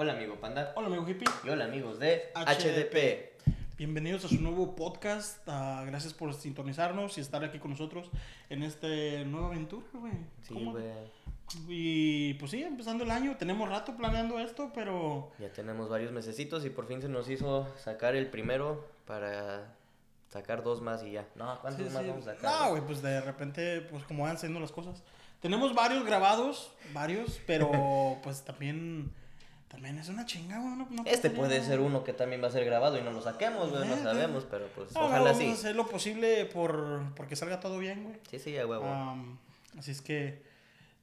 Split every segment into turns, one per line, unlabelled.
Hola amigo Panda.
Hola amigo hippie.
Y hola amigos de
HDP.
HDP.
Bienvenidos a su nuevo podcast. Ah, gracias por sintonizarnos y estar aquí con nosotros en esta nueva aventura, güey.
Sí, güey.
Y pues sí, empezando el año. Tenemos rato planeando esto, pero
Ya tenemos varios mesecitos y por fin se nos hizo sacar el primero para sacar dos más y ya. No, ¿cuántos
Sí,
más
sí.
vamos a sacar?
No, güey, pues de repente, pues como van siendo las cosas. Tenemos varios grabados, varios, pero pues también, también es una chinga, güey. no- no
Este puede ser uno que también va a ser grabado y no lo saquemos, güey, no
Eh,
sabemos, pero pues ojalá
vamos
sí.
a hacer lo posible por porque salga todo bien, güey.
Sí, sí, a huevo.
Am, así es que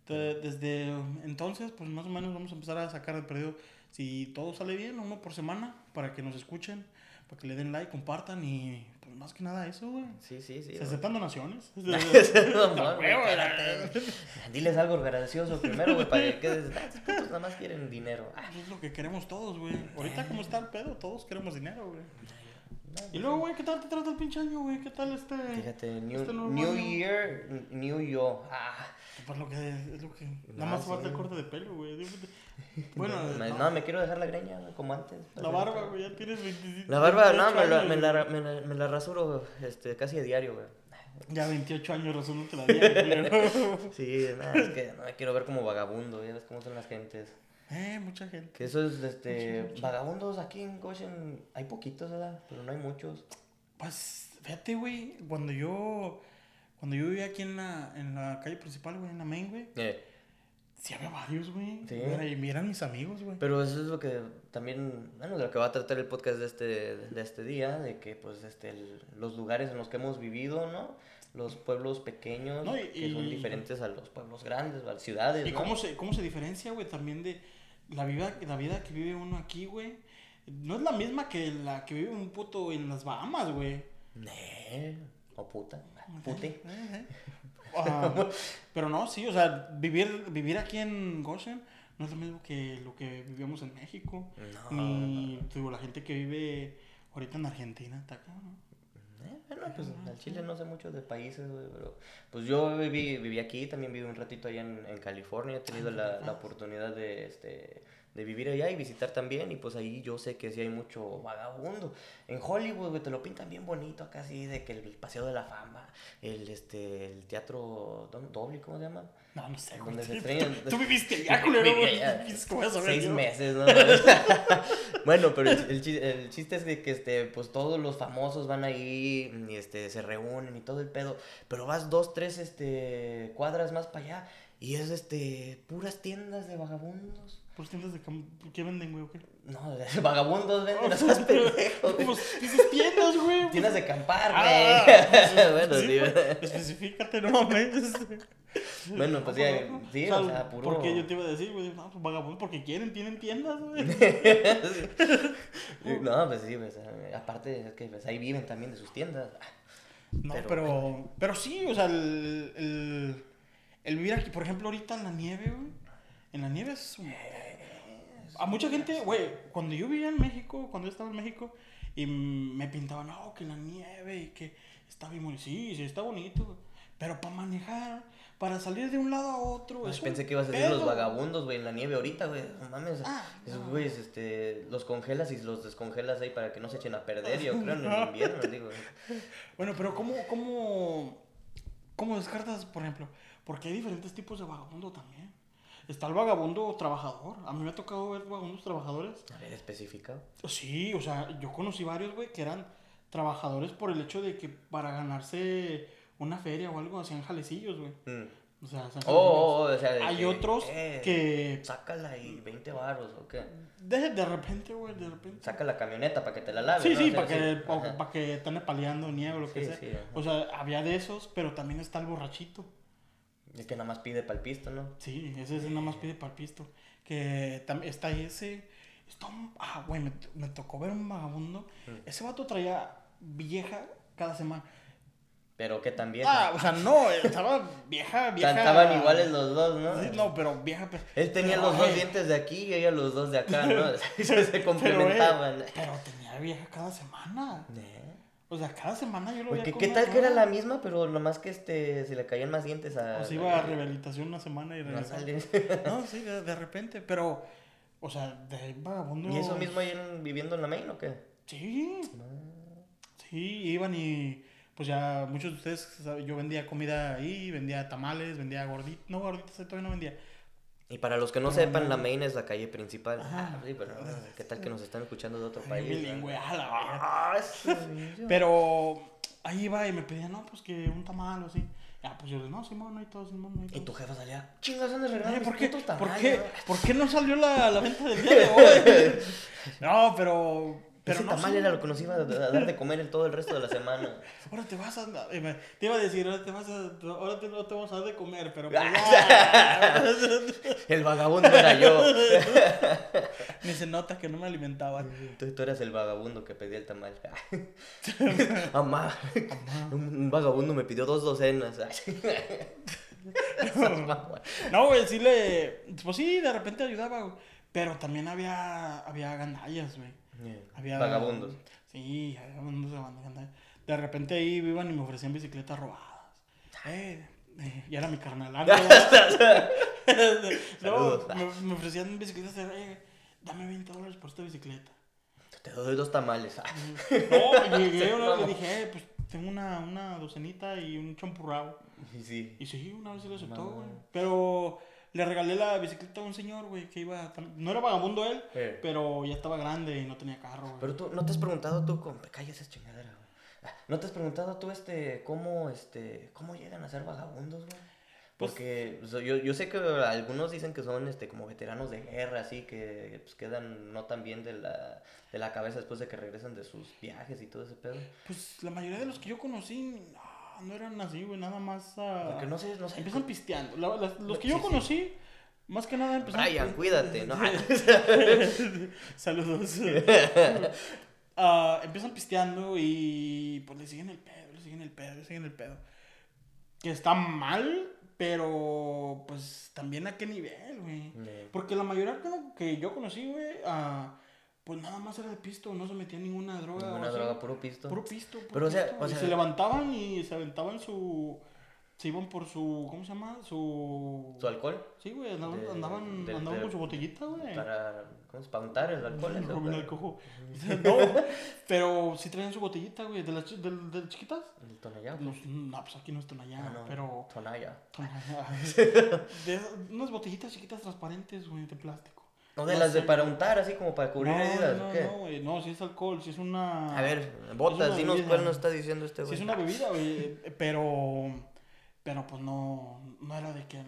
te- desde entonces, pues más o menos vamos a empezar a sacar el periodo. Si todo sale bien, uno por semana, para que nos escuchen, para que le den like, compartan y más que nada eso, güey.
Sí, sí, sí.
Se
güey.
aceptan donaciones.
No, espérate. Diles algo gracioso primero, güey, para que. "Ah, estos putos nada más quieren dinero. Ah,
Eso es lo que queremos todos, güey. Ahorita como está el pedo, todos queremos dinero, güey. Y luego, güey, ¿qué tal te trata el pinche año, güey? ¿Qué tal este...?
Fíjate, New,
este
new? Year, New Yo. Ah,
Pues lo que es lo que... Nada más falta el corte de pelo, güey. Bueno,
me-
no,
no, me quiero dejar la greña, como antes.
la barba, güey, ya tienes 25
La barba, no,
28
me la,
años,
me, la, me, la, me la rasuro este, casi a diario, güey.
Ya 28 años razonándote la culero.
Sí, nada, es que no me quiero ver como vagabundo, ya ves cómo son las gentes.
Eh, mucha gente.
Que eso es, este,
Mucho, mucho.
vagabundos aquí en Goshen, hay poquitos, ¿verdad? Pero no hay muchos.
Pues, fíjate, güey, cuando yo... Cuando yo vivía aquí en la, en la calle principal, güey, en la main, güey,
Eh,
sí había varios, güey.
Sí.
Era- Y eran mis amigos, güey.
pero eso es lo que también, bueno, de lo que va a tratar el podcast de este, de este día, de que, pues, este, el- los lugares en los que hemos vivido, ¿no? Los pueblos pequeños,
No, y-
que son diferentes a los pueblos grandes, a las ciudades,
¿Y
¿no?
cómo se, cómo se diferencia, güey, también de la vida, la vida que vive uno aquí, güey? No es la misma que la que vive un puto en las Bahamas, güey.
Nee, o puta, pute.
Ah, pero no, sí, o sea, vivir, vivir aquí en Goshen no es lo mismo que lo que vivíamos en México.
No,
ni digo, la gente que vive ahorita en Argentina, está acá, ¿no?
Eh, Bueno, pues al Chile no sé mucho de países, güey, pero pues yo viví, viví aquí, también viví un ratito allá en, en California, he tenido la, la oportunidad de, este, de vivir allá y visitar también, y pues ahí yo sé que sí hay mucho vagabundo. En Hollywood, güey, te lo pintan bien bonito acá, así, de que el Paseo de la Fama, el, este, el teatro doble, ¿cómo se llama?
No, no sé, güey.
Donde se
Tú, tú viviste allá, culero, ¿cómo vas a ver
Seis
yo?
meses, ¿no? bueno, pero el, el chi- el chiste es de que este, pues todos los famosos van ahí y este, se reúnen y todo el pedo. Pero vas dos, tres este, cuadras más para allá y es este, puras tiendas de vagabundos.
Pues tiendas de cam- ¿Qué venden, güey? o qué?
No, vagabundos venden, no seas pendejo. güey.
Pues dices tiendas, güey.
Tiendas de acampar, güey.
Ah, pues,
bueno,
sí,
sí.
güey. Especifícate, no mames.
Bueno, pues ya, sí, o sea, puro.
Porque yo te iba a decir, güey, no, pues vagabundos porque quieren, tienen tiendas, güey.
No, pues sí, pues, eh, aparte es que pues, ahí viven también de sus tiendas.
No,
Pero-
pero, pero, sí, o sea, el, el, el vivir aquí, por ejemplo, ahorita en la nieve, güey. En la nieve es un... A mucha gente, güey, cuando yo vivía en México, cuando yo estaba en México, y me pintaban, no, que la nieve y que está bien bonito. Sí, sí, está bonito. Pero para manejar, para salir de un lado a otro,
Ay, pensé que ibas a decir los vagabundos, güey, en la nieve ahorita, güey. No mames.
Ah,
esos
no.
güeyes, este, los congelas y los descongelas ahí para que no se echen a perder, yo creo, en el invierno, digo.
Bueno, pero ¿cómo, cómo, cómo descartas, por ejemplo? Porque hay diferentes tipos de vagabundo también. Está el vagabundo trabajador. A mí me ha tocado ver vagabundos trabajadores.
A ver, especificado.
Sí, o sea, yo conocí varios, güey, que eran trabajadores por el hecho de que para ganarse una feria o algo hacían jalecillos, güey.
Mm.
O sea, hacían
Oh, oh, oh, o sea,
Hay
que,
otros
eh,
que
Sácala y 20 baros, ¿o qué?
de, de repente, güey, de repente.
Saca la camioneta para que te la lave.
Sí,
¿no?
sí,
O sea,
para que, pa-
ajá.
pa' que estén paleando nieve o lo que sea.
sí,
o sea, había de esos, pero también está el borrachito.
El que nada más pide pa'l pisto, ¿no?
Sí, ese, ese nada más pide para el pisto. Que también está ese. Está un- ah, güey, me, me tocó ver un vagabundo.
Mm.
Ese vato traía vieja cada semana.
Pero que también.
Ah, o sea, no, estaba vieja, vieja.
Cantaban iguales los dos, ¿no?
Sí, no, pero vieja.
Él tenía
pero,
los dos
eh,
dientes de aquí y ella los dos de acá, ¿no? se
pero, eh,
complementaban.
Pero, tenía vieja cada semana. O sea, cada semana yo lo veía con
¿Qué tal que era la misma, pero nomás que este, se le caían más dientes a...
O se iba a rehabilitación una semana y
No
regresaba.
sale.
No, sí, de, de repente, pero, O sea, de ahí vagabundos.
¿Y eso mismo ahí en- viviendo en la main o qué?
Sí. Sí, iban y. Pues ya muchos de ustedes, yo vendía comida ahí, vendía tamales, vendía gorditas. No, gorditas todavía no vendía.
Y para los que no sepan, la main es la calle principal.
Ajá.
Ah, sí, pero ¿qué tal que nos están escuchando de otro
Ay,
país?
bilingüe, a la.
Ah.
Pero ahí iba y me pedía, no, pues que un tamal o así. Ya, pues yo le no, Simón, no hay todo, Simón, no hay todo.
Y tu jefa salía, chingas, andas regalando
¿por,
mis
qué, ¿por, qué. ¿Por qué no salió la, la venta del día de hoy? No, pero. Pero
Ese
no
tamal era lo que nos iba a dar de comer en todo el resto de la semana.
Ahora te vas a. eh, Te iba a decir, ahora te vas a. Ahora te, no te vamos a dar de comer, pero. pues.
El vagabundo era yo.
Ni se nota que no me alimentaban.
Tú, tú eras el vagabundo que pedía el tamal. Mamá, un vagabundo me pidió dos docenas.
No, güey, sí le. Pues sí, de repente ayudaba, güey. Pero también había. Había gandallas, güey. Había.
Vagabundos.
Sí, había unos de gandallas. De repente ahí iban y me ofrecían bicicletas robadas. Eh, eh, y era mi carnal. no, me, me ofrecían bicicletas. Eh, dame 20 dólares por esta bicicleta.
Te doy dos tamales.
No, llegué una vez le dije, eh, pues tengo una, una docenita y un champurrado.
Y sí.
Y sí, una vez sí lo aceptó, güey. Pero le regalé la bicicleta a un señor, güey, que iba. No era vagabundo él, pero ya estaba grande y no tenía carro, güey.
Pero tú, ¿no te has preguntado tú, con... calles esa chingadera, güey? Ah, ¿No te has preguntado tú, este, cómo, este, cómo llegan a ser vagabundos, güey?
Pues-
Porque sea, yo, yo sé que algunos dicen que son, este, como veteranos de guerra, así, que pues, quedan no tan bien de la, de la cabeza después de que regresan de sus viajes y todo ese pedo.
Pues la mayoría de los que yo conocí no, eran así, güey, nada más.
Porque no sé, no sé.
Empiezan pisteando. La- los que yo
sí.
conocí, más que nada empezaron.
Brian, cuídate, ¿no?
Saludos. Ah, empiezan pisteando y pues le siguen el pedo, le siguen el pedo, le siguen el pedo. Que está mal, pero pues también a qué nivel, güey. Porque la mayoría que, yo conocí, güey, ah, pues nada más era de pisto, no se metía ninguna droga. o
Ninguna droga, puro pisto.
Puro pisto. puro
Pero, o sea, o
Y
sea-
se levantaban y se aventaban su. Se iban por su. ¿Cómo se llama? Su.
¿Su alcohol?
Sí, güey, andaban,
De-
andaban,
del-
andaban
del-
con su botellita, güey.
Para, ¿cómo para untar el alcohol? güey?
el cojo. No, pero sí traían su botellita, güey, de las, de, de chiquitas.
¿El Tonayá?
Los- no, pues aquí no están allá,
Ah, no,
pero. De esas- unas botellitas chiquitas transparentes, güey, de plástico.
No, de
No
las de para untar, así como para cubrir
no,
heridas,
no,
¿o qué?
no, güey, no, si es alcohol, si es una.
A ver, botas, dinos cuál nos está diciendo este
Si
güey.
es una bebida, güey, pero. Pero pues no. No era de que el.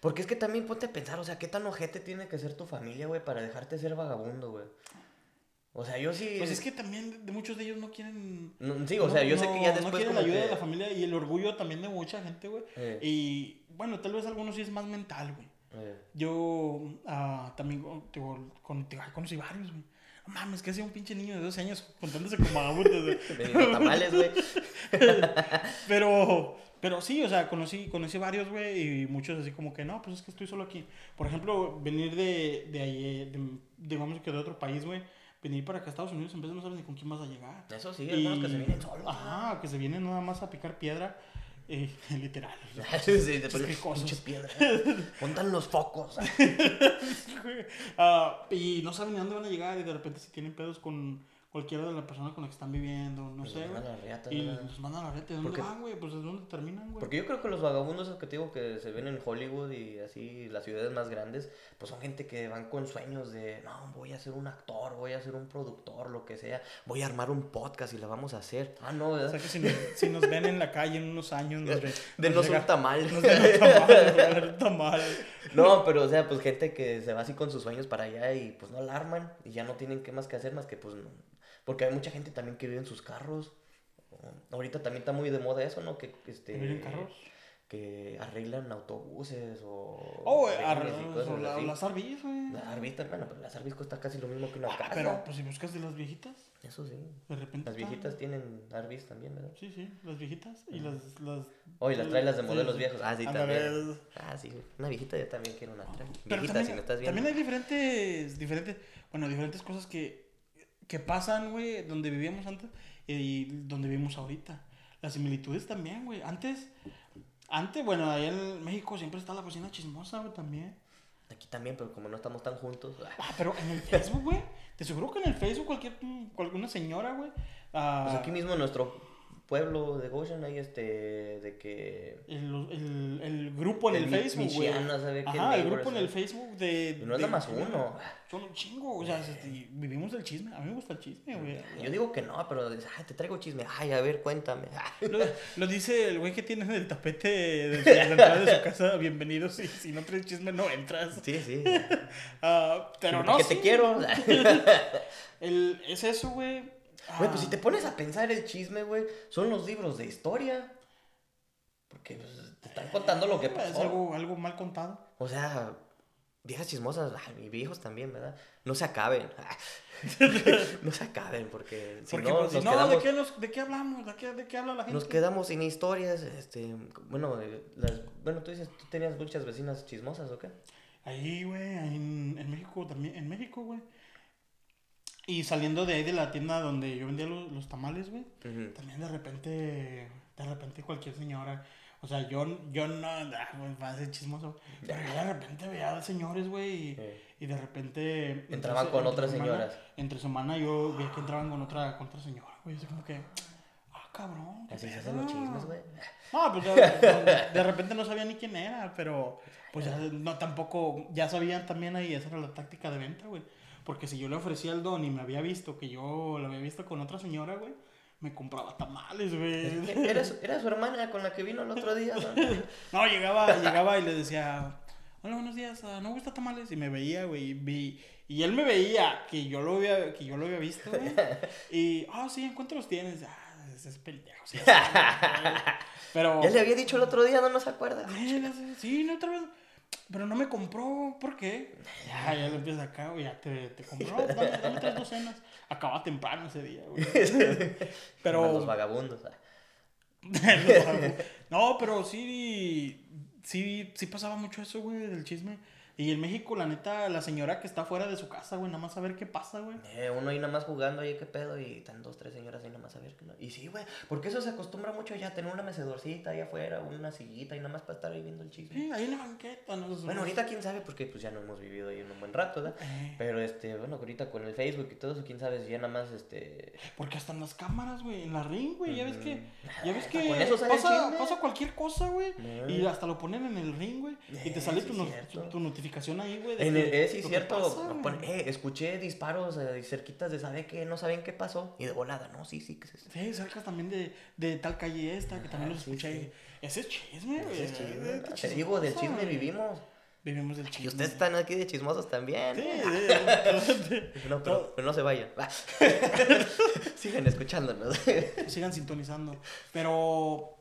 Porque es que también ponte a pensar, o sea, ¿qué tan ojete tiene que ser tu familia, güey, para dejarte ser vagabundo, güey? O sea, yo sí...
Pues es que también de muchos de ellos no quieren.
No, sí, o sea, yo sé que ya después
No quieren la ayuda
que-
de la familia y el orgullo también de mucha gente, güey.
Eh,
Y bueno, tal vez algunos sí es más mental, güey.
Eh.
Yo ah, también con- digo, con, digo, conocí varios, güey. No mames, que hacía un pinche niño de 12 años contándose como vagabundos, güey.
Tamales, güey.
Pero, pero sí, o sea, conocí, conocí varios, güey, y muchos así como que, no, pues es que estoy solo aquí. Por ejemplo, venir de, de ahí, de- digamos que de otro país, güey, venir para acá a Estados Unidos, en vez de no sabes ni con quién vas a llegar.
Eso sí, algunos que se vienen solos.
Ajá, que se vienen nada más a picar piedra, eh, literal.
sí, sí, te ponen
cricosos.
pinche piedra. Pontan los focos.
Ah, y no saben ni a dónde van a llegar y de repente si tienen pedos con cualquiera de la persona con la que están viviendo, no
Pues
sé,
los
güey.
mandan a la riata,
Y
¿verdad?
los mandan a la reta. ¿De dónde
Porque-
van, güey? Pues de dónde terminan, güey.
Porque yo creo que los vagabundos que te digo que se ven en Hollywood y así las ciudades más grandes, pues son gente que van con sueños de, no, voy a ser un actor, voy a ser un productor, lo que sea, voy a armar un podcast y la vamos a hacer. Ah, no,
O
¿verdad?
sea que si nos, si nos ven en la calle en unos años, nos ven.
Denos un
llega-
tamal.
Nos un tamal, nos un tamal.
No, pero o sea, pues gente que se va así con sus sueños para allá y pues no la arman y ya no tienen qué más que hacer más que pues no. Porque hay mucha gente también que vive en sus carros. Ahorita también está muy de moda eso, ¿no? Que este
¿Viven carros?
que arreglan autobuses o
Oh, o la- las Arbis, güey.
Las Arbis, bueno, pero las Arbis cuesta casi lo mismo que una
Ah,
casa.
Pero pues si buscas de las viejitas,
Eso sí.
de repente.
Las
está-
viejitas tienen Arbis también, ¿verdad?
Sí, sí, las viejitas y las. las
Oh, y las trae las de modelos
sí.
viejos. Ah, sí, también. Ah, sí. Una viejita yo también quiero una trae. Viejita,
también,
si me estás viendo.
también hay diferentes, diferentes, bueno, diferentes cosas que, que pasan, güey, donde vivíamos antes y donde vivimos ahorita. Las similitudes también, güey. Antes, antes, bueno, allá en México siempre está la cocina chismosa, güey, también.
Aquí también, pero como no estamos tan juntos.
Ah, pero en el Facebook, güey. Te aseguro que en el Facebook cualquier, alguna señora, güey. ah,
Pues aquí mismo en nuestro pueblo de Goshen hay este, de que...
el, el, el grupo en el,
mi-
Facebook, güey. Ajá, el grupo en el
¿eh?
Facebook de...
Y no es nada más uno.
Son un chingo, o sea, este, vivimos del chisme. A mí me gusta el chisme, güey.
Yo digo que no, pero ay, te traigo chisme. Ay, a ver, cuéntame.
Lo, lo dice el güey que tiene en el tapete de, su- de la entrada de su casa. Bienvenidos. Y si no traes chisme, no entras.
Sí, sí.
Ah, pero no. Sí.
te quiero.
El, es eso, güey.
Güey, pues
Ah,
si te pones a pensar el chisme, güey, son los libros de historia. Porque pues, te están contando lo que
Es
pasó.
algo, algo mal contado.
O sea, viejas chismosas, ay, y viejos también, ¿verdad? No se acaben. no se acaben, porque si
Porque
no,
pues,
nos,
no,
quedamos,
¿de, qué ¿de qué hablamos? ¿De qué, ¿De qué habla la gente?
nos quedamos sin historias. Este, bueno, eh, las, bueno, tú dices, ¿tú tenías muchas vecinas chismosas o qué?
Ahí, güey, en, en México también, en México, güey. Y saliendo de ahí de la tienda donde yo vendía los, los tamales, güey, también de repente, de repente cualquier señora, o sea, yo, yo no, ah, güey, va a ser chismoso, pero yo de repente veía a señores, güey, y, y de repente...
Entraban con
entre
otras
semana-
señoras.
Entre semana yo veía que entraban con otra, con otra señora, güey, así como que, ah, cabrón.
Así se
pedo".
hacen los chismes, güey.
No, pues de, de repente no sabía ni quién era, pero pues ya no tampoco, ya sabían también ahí, esa era la táctica de venta, güey. Porque si yo le ofrecía el don y me había visto que yo lo había visto con otra señora, güey, me compraba tamales, güey.
Era su, era su hermana con la que vino el otro día, ¿no?
No, llegaba, llegaba y le decía, hola, buenos días, ah, ¿no gusta tamales? Y me veía, güey, y, vi- y él me veía que yo lo había, que yo lo había visto, güey. Y, ah, sí, ¿en cuánto los tienes? Ah, ese es pendejo, sí. Pero...
Ya le había dicho el otro día, no nos acuerda.
Sí, no, otra vez. Pero no me compró, ¿por qué? Ya, ya lo empieza acá, güey, ya te, te compró. Dame, dame tres docenas. Acaba temprano ese día, güey. Pero.
Como Los vagabundos. ah.
no, pero sí. Sí, sí pasaba mucho eso, güey, del chisme. Y en México, la neta, la señora que está fuera de su casa, güey, nada más a ver qué pasa, güey.
Eh, uno ahí nada más jugando, oye, qué pedo, y están dos, tres señoras ahí nada más a ver. que no- Y sí, güey, porque eso se acostumbra mucho ya, tener una mecedorcita ahí afuera, una sillita y nada más para estar ahí viendo el chisme.
Sí, ahí en la banqueta, no
Bueno, ahorita quién sabe, porque pues ya no hemos vivido ahí en un buen rato, ¿verdad?
Eh,
Pero este, bueno, ahorita con el Facebook y todo eso, quién sabe si ya nada más este.
porque hasta en las cámaras, güey, en la ring, güey, ya ves que.
Ujú.
Ya ves que
con eso sale el
pasa, cualquier cosa, güey.
Mm.
Y hasta lo ponen en el ring, güey. Y te
Eh,
sale tu, no-
cierto.
tu, tu notificación ahí, güey.
En el, eh, sí, cierto.
pasa,
eh, escuché disparos eh, cerquitas de sabe que no saben qué pasó. Y de volada, no, sí, sí, que se.
Sí, cerca también de, de tal calle esta, que también los
sí,
escuché.
sí.
Ese es chisme, güey.
Es chisme, Te
qué
digo, del chisme vivimos.
Vivimos del chisme.
Y ustedes están aquí de chismosos también.
Sí, sí.
No, pero, pero no se vayan. Sigan escuchándonos.
Sigan sintonizando. Pero.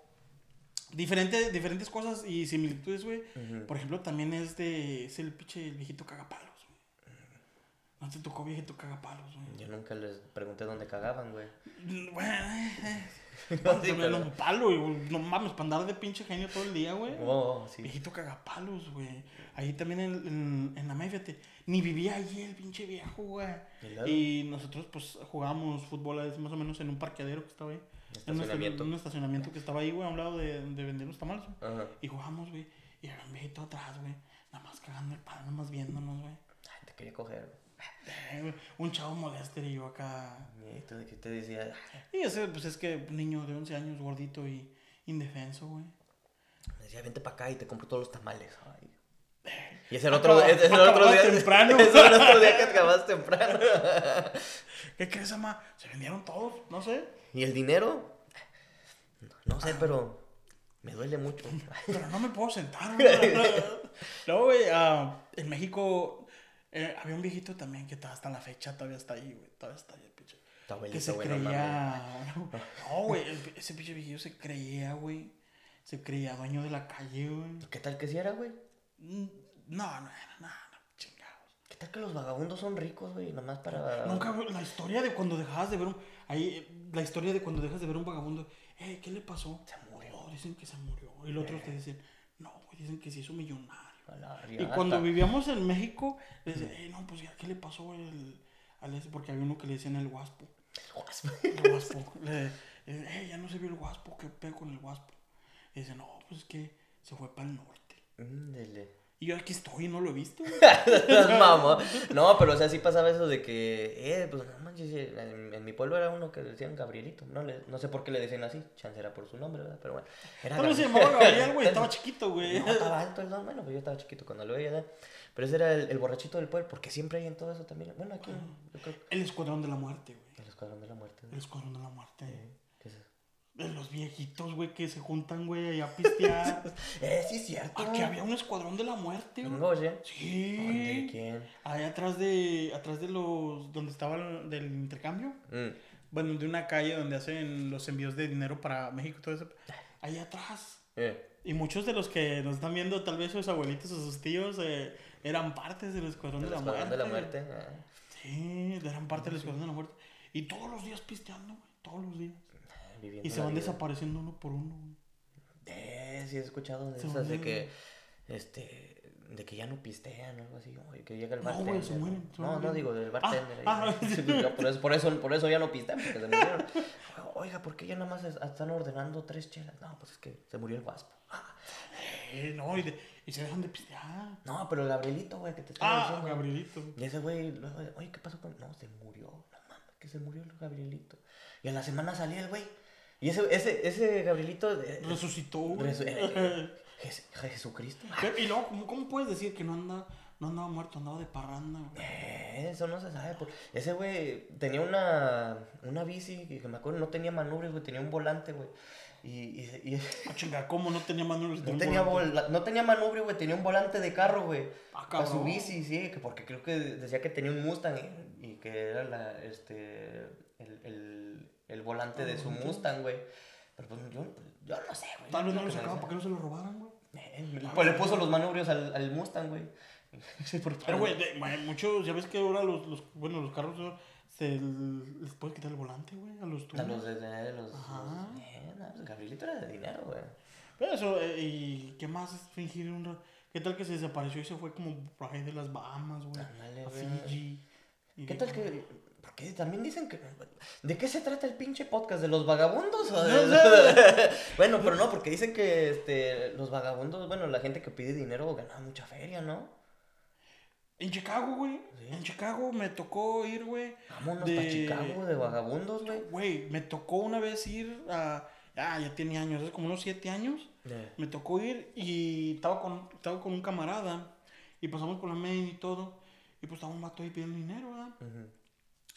Diferente, diferentes cosas y similitudes, güey. Por ejemplo, también es de. Es el pinche el viejito cagapalos, güey. No te tocó viejito cagapalos, güey.
Yo nunca les pregunté dónde cagaban, güey.
Bueno, eh, eh.
Sí, pero-
un palo, güey. No mames, para andar de pinche genio todo el día, güey.
Oh, sí.
Viejito cagapalos, güey. Ahí también en, en, en la media, fíjate. Ni vivía allí el pinche viejo, güey.
¿Y
nosotros, pues, jugábamos fútbol más o menos en un parqueadero que estaba ahí. En un
Estacionamiento.
estaci- un estacionamiento que estaba ahí, güey, a un lado de, de vender los tamales, güey.
Ajá.
Y jugamos, güey. Y había un viejito atrás, güey. Nada más cagando el palo, nada más viéndonos, güey.
Ay, te quería coger, güey.
Eh, un chavo molesto y yo acá.
Y tú de que te decía,
Y ese, pues, es que niño de 11 años, gordito y indefenso, güey.
me decía, vente para acá y te compro todos los tamales. Ay. Y ese era otro,
Acaba-
ese era el otro día.
temprano.
Era el otro día que acabas temprano.
¿Qué crees, ama? Se vendieron todos, no sé.
¿Y el dinero? No sé, pero me duele mucho.
Pero no me puedo sentar, güey. Luego, güey, ah, en México eh, había un viejito también que ta- hasta la fecha todavía está ahí, güey. Todavía está ahí el pinche. Que se
no
creía. No, güey, ese pinche viejillo se creía, güey. Se creía dueño de la calle, güey.
¿Qué tal que si era, güey?
Mm, No, no era nada, no, chingados.
¿Qué tal que los vagabundos son ricos, güey? Nomás para...
Nunca, la historia de cuando dejabas de ver un. Ahí, eh, la historia de cuando dejas de ver un vagabundo. Eh, ¿qué le pasó?
Se murió.
Oh, dicen que se murió. Y los otros te dicen, no, güey, dicen que se hizo millonario. Y cuando vivíamos en México, le decían, eh, no, pues ya, ¿qué le pasó el, al ese? Porque había uno que le decían el guaspo. El guaspo. Le- eh, ya no se vio el guaspo, ¿qué pedo con el guaspo? Y dice, no, pues es que se fue para el norte.
Ándele.
Y yo aquí estoy y no lo he visto.
Mamá. No, pero o sea, sí pasaba eso de que, eh, pues no manches, eh, en, en mi pueblo era uno que le decían Gabrielito. No, le, no sé por qué le decían así, chance era por su nombre, ¿verdad? Pero bueno. Era
se llamaba Gabriel, güey. Estaba chiquito, güey.
No, estaba alto el don, bueno, pues yo estaba chiquito cuando lo veía, ¿verdad? Pero ese era el, el borrachito del pueblo, porque siempre hay en todo eso también. Bueno, aquí, yo creo
El escuadrón de la muerte, güey.
el escuadrón de la muerte.
El escuadrón de la muerte. De los viejitos, güey, que se juntan, güey, a pistear.
Eh, sí, es cierto.
que había un escuadrón de la muerte,
¿En
güey.
Goya? ¿Dónde?
Sí.
¿Quién?
Ahí atrás de, atrás de los, donde estaba el, del intercambio.
Mm.
Bueno, de una calle donde hacen los envíos de dinero para México y todo eso. Ahí atrás.
Eh.
Y muchos de los que nos están viendo, tal vez sus abuelitos o sus tíos, eh, eran partes del escuadrón de la
escuadrón
muerte.
de la muerte. ah.
Sí, eran parte del escuadrón de la muerte. Y todos los días pisteando, güey. Todos los días.
Viviendo
Y se van
vida.
desapareciendo uno por uno.
Eh, sí he escuchado de
Se
esas de que, este, de que ya no pistean o algo así, oye, que llega el
No,
bartender.
güey, se mueren, se
No, no digo del
Ah,
bartender.
ah,
Sí, por, eso, por, eso, por eso ya no pistean, porque se murieron. Oiga, ¿por qué ya nada más es- están ordenando tres chelas? No, pues es que se murió el guaspo. Ah,
Eh, no, y, de- y se dejan de pistear.
No, pero el Gabrielito, güey, que te estaba
Ah,
diciendo.
Gabrielito.
Y ese güey, luego, oye, ¿qué pasó con.? No, se murió. No mames, que se murió el Gabrielito. Y a la semana salía el güey. Y ese, ese, ese Gabrielito. eh,
Resucitó, güey.
resu- eh, Jes- Jesucristo.
Y luego, ¿cómo, cómo puedes decir que no anda, no andaba muerto, andaba de parranda, güey?
Eh, Eso no se sabe. por- Ese güey tenía una, una bici que me acuerdo no tenía manubres, güey, tenía un volante, güey. Y, y, y-
Ah, chinga, ¿cómo no tenía manos
no, tenía vola- no tenía manubrio, güey, tenía un volante de carro, güey.
Ah,
Para su bici, sí, que porque creo que decía que tenía un Mustang eh, y que era la, este, el, el, el volante de su Mustang, güey. Pero pues yo, yo no sé, güey.
Tal vez no lo
que
sacaba
decía.
para que no se lo robaran, güey.
Eh, Pues le puso los manubrios al, al Mustang, güey.
Pero, güey, muchos, ya ves que ahora los, los bueno, los carros se les puede quitar el volante, güey, a los
A
tunes.
los de, de- los,
Ajá.
los- eh, no, pues Gabrielito era de dinero, güey.
Pero eso, eh, ¿y qué más es fingir un... ¿Qué tal que se desapareció y se fue como por ahí de las Bahamas, güey? A. Fiji.
¿Qué tal que.? Porque también dicen que. ¿De qué se trata el pinche podcast? ¿De los vagabundos? o de- bueno, pero no, porque dicen que este, los vagabundos, bueno, la gente que pide dinero gana mucha feria, ¿no?
En Chicago, güey.
Sí.
En Chicago me tocó ir, güey.
Vámonos
de-
para Chicago de vagabundos, güey.
Güey, me tocó una vez ir a... Ah, ya tiene años, es como unos siete años. Me tocó ir y estaba con, estaba con un camarada. Y pasamos por la main y todo. Y pues estaba un vato ahí pidiendo dinero, ¿verdad?
ujú.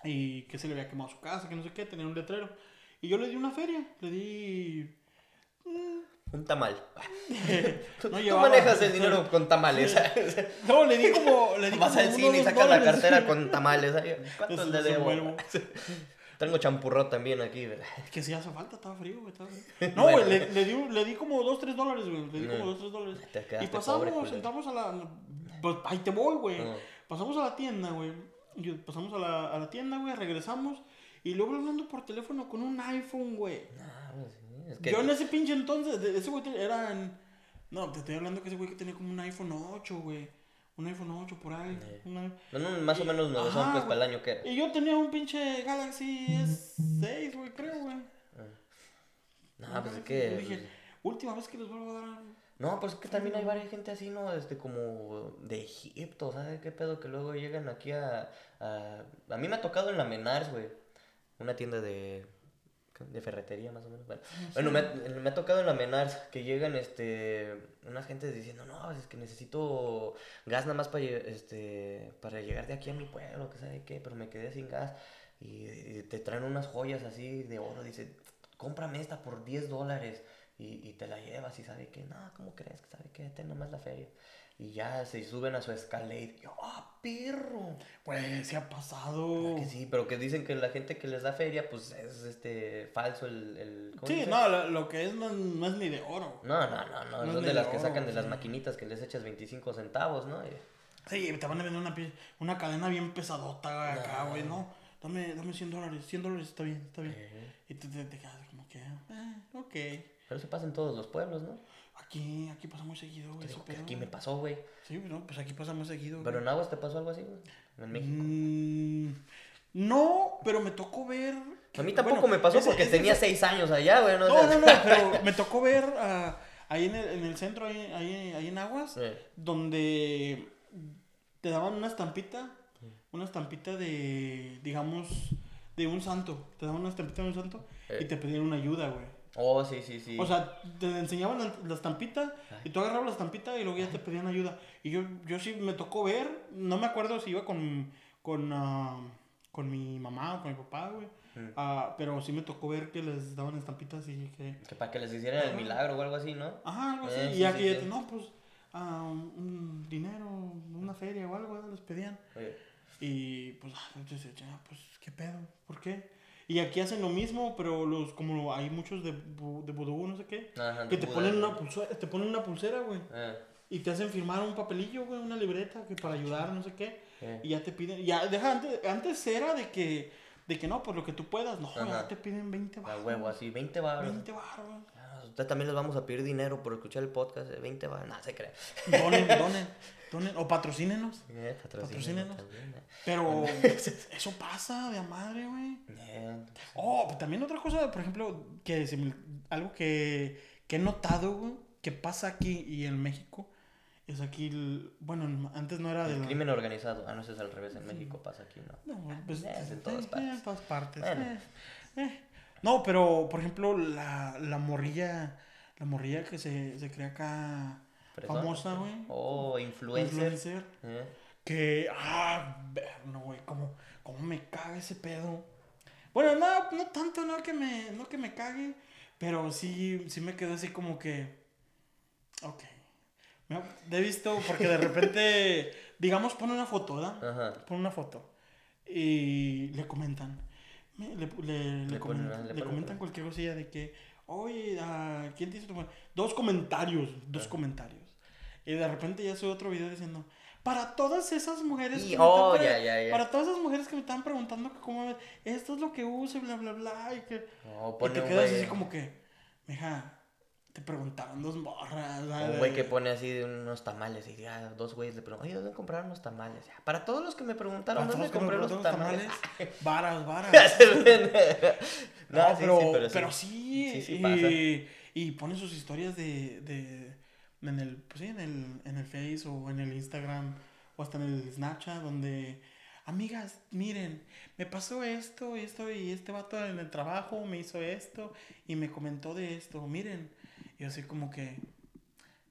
Y que se le había quemado su casa, que no sé qué, tenía un letrero. Y yo le di una feria, le di... mm,
Un tamal.
No
tú
llevaba-
manejas el dinero con tamales.
No, le di como... Le di
Vas
como
al cine y sacas la cartera con tamales. ay, ¿Cuántos le debo? Tengo champurrado también aquí, ¿verdad?
Es que si hace falta, estaba frío, güey. estaba frío. No,
Bueno.
güey, le, le, di, le di como 2, 3 dólares, güey. Le di como 2, 3 dólares.
Te
Y pasamos,
pobre, culero.
entramos a la. Pues ahí te voy, güey.
No.
Pasamos a la tienda, güey. Y Pasamos a la, a la tienda, güey, regresamos. Y luego hablando por teléfono con un iPhone, güey.
Ah, pues sí, es que-
Yo en ese pinche entonces, de- ese güey era en. No, te estoy hablando que ese güey que tenía como un iPhone 8, güey. Un iPhone 8 por ahí. Una-
No, no, más o menos nuevos
Ajá,
son pues para el año que era.
Y yo tenía un pinche Galaxy S6, güey, creo, güey.
No, pues es
Yo
que.
dije, última vez que les vuelvo a dar.
No, pues es que también hay varias gente así, ¿no? Este, como de Egipto, ¿sabes qué pedo? Que luego llegan aquí a. A, a mí me ha tocado en la Menars, güey. Una tienda de. De ferretería, más o menos. Bueno, bueno me, ha- me ha tocado en la Menars que llegan, este. Unas gentes diciendo, no, es que necesito gas nada más para, este, para llegar de aquí a mi pueblo, que sabe qué, pero me quedé sin gas. Y, y te traen unas joyas así de oro. Dice, cómprame esta por 10 dólares y, y te la llevas y sabe que, no, ¿cómo crees? que ¿Sabe qué? Ten nomás la feria. Y ya se suben a su Escalade. Y yo, ¡ah, perro!
Pues se ha pasado.
Que sí, pero que dicen que la gente que les da feria, pues es este falso el... el ¿cómo
Sí,
dice?
no, lo, lo que es no, no es ni de oro.
No, no, no, no,
No
son de
de
las que
oro,
sacan de las
sí.
maquinitas que les echas 25 centavos, ¿no? Y-
Sí, te van a vender una, una cadena bien pesadota acá, güey. No, dame, dame 100 dólares. 100 dólares está bien, está bien.
Eh,
Y tú te, te quedas como que, eh, ok.
Pero eso pasa en todos los pueblos, ¿no?
Aquí, aquí pasa muy seguido, güey.
digo que aquí me pasó, güey.
Sí, no, pues aquí pasa muy seguido.
Pero
güey.
en Aguas te pasó algo así, güey. En México.
Mm, no, pero me tocó ver.
A mí tampoco
bueno,
me pasó
ese-
porque
ese
tenía 6 años allá, güey. No,
No, no, no, pero me tocó ver a, ahí en el, en el centro, ahí, ahí, ahí en Aguas, donde te daban una estampita, una estampita de, digamos, de un santo. Te daban una estampita de un santo y
Eh.
te pedían una ayuda, güey.
Oh, sí, sí, sí.
O sea, te enseñaban la, la estampita y tú agarrabas la estampita y luego ya te pedían ayuda. Y yo, yo sí me tocó ver, no me acuerdo si iba con, con, ah, con mi mamá o con mi papá, güey.
Mm.
Ah, pero sí me tocó ver que les daban estampitas y que...
que para que les hicieran el milagro o algo así, ¿no?
Ajá, algo así.
Eh,
y
sí,
aquí,
sí, sí.
no, pues, ah, un dinero, una feria o algo, les pedían.
Oye,
Y pues, ah, entonces, ya, pues, ¿qué pedo? ¿Por qué? Y aquí hacen lo mismo, pero los como hay muchos de, de vudú, no sé qué,
Ajá,
que te
Buda,
ponen, una pulsera, te ponen una pulsera, güey.
Eh,
Y te hacen firmar un papelillo, güey, una libreta que para ayudar, no sé qué.
eh.
Y ya te piden, ya, deja, antes, antes era de que, de que no, pues lo que tú puedas. No, ya te piden 20
A
baros.
huevo, así, 20 baros.
20 baros.
Ah, Usted también les vamos a pedir dinero por escuchar el podcast de 20 baros. No, se cree.
Donen, donen, donen. O patrocínenos.
Eh, patrocínenos también, eh.
Pero eso pasa de a madre, güey. Oh, pues también otra cosa, por ejemplo, que algo que, que he notado, güey, que pasa aquí y en México, es aquí, el- bueno, en- antes no era
el
del...
crimen organizado. Ah, no, eso es al revés. En México pasa aquí, ¿no?
No, pues,
Eh, es en
eh,
todas
eh,
partes.
en todas partes.
Bueno.
eh, eh. No, pero, por ejemplo, la, la morrilla, la morrilla que se, se crea acá famosa, güey.
Oh, influencer.
influencer,
Eh,
Que, ah, ver, no, güey, cómo, cómo me caga ese pedo. Bueno, no, no tanto, no que me, no que me cague, pero sí, sí me quedó así como que, ok. Me he visto porque de repente, digamos, pone una foto, ¿verdad?
Ajá.
Pone una foto y le comentan, me- le, le, le
Le
comentan,
ponen-
cualquier cosilla de que, oye, ¿quién te hizo tu Dos comentarios, dos
Ah.
comentarios. Y de repente ya sube otro video diciendo, para todas esas mujeres
Y-
que me
oh,
están
ya.
para todas esas mujeres que me están preguntando que cómo esto es lo que uso y bla bla bla y que
No,
y
pone
te quedas así como que, mija, te preguntaron dos morras,
Un güey que pone así de unos tamales y ya dos güeyes le preguntan, oye, ¿dónde compraron los tamales? Para todos los que me preguntaron, ¿dónde
me
compré los
preguntaron
tamales?
varas, varas.
no,
No,
sí,
pero,
sí,
pero, sí,
sí. Sí, sí
y,
pasa.
y pone sus historias de, de en el, pues sí, en el, en el Face o en el Instagram o hasta en el Snapchat donde, amigas, miren, me pasó esto, esto y este vato en el trabajo me hizo esto y me comentó de esto, miren, y así como que,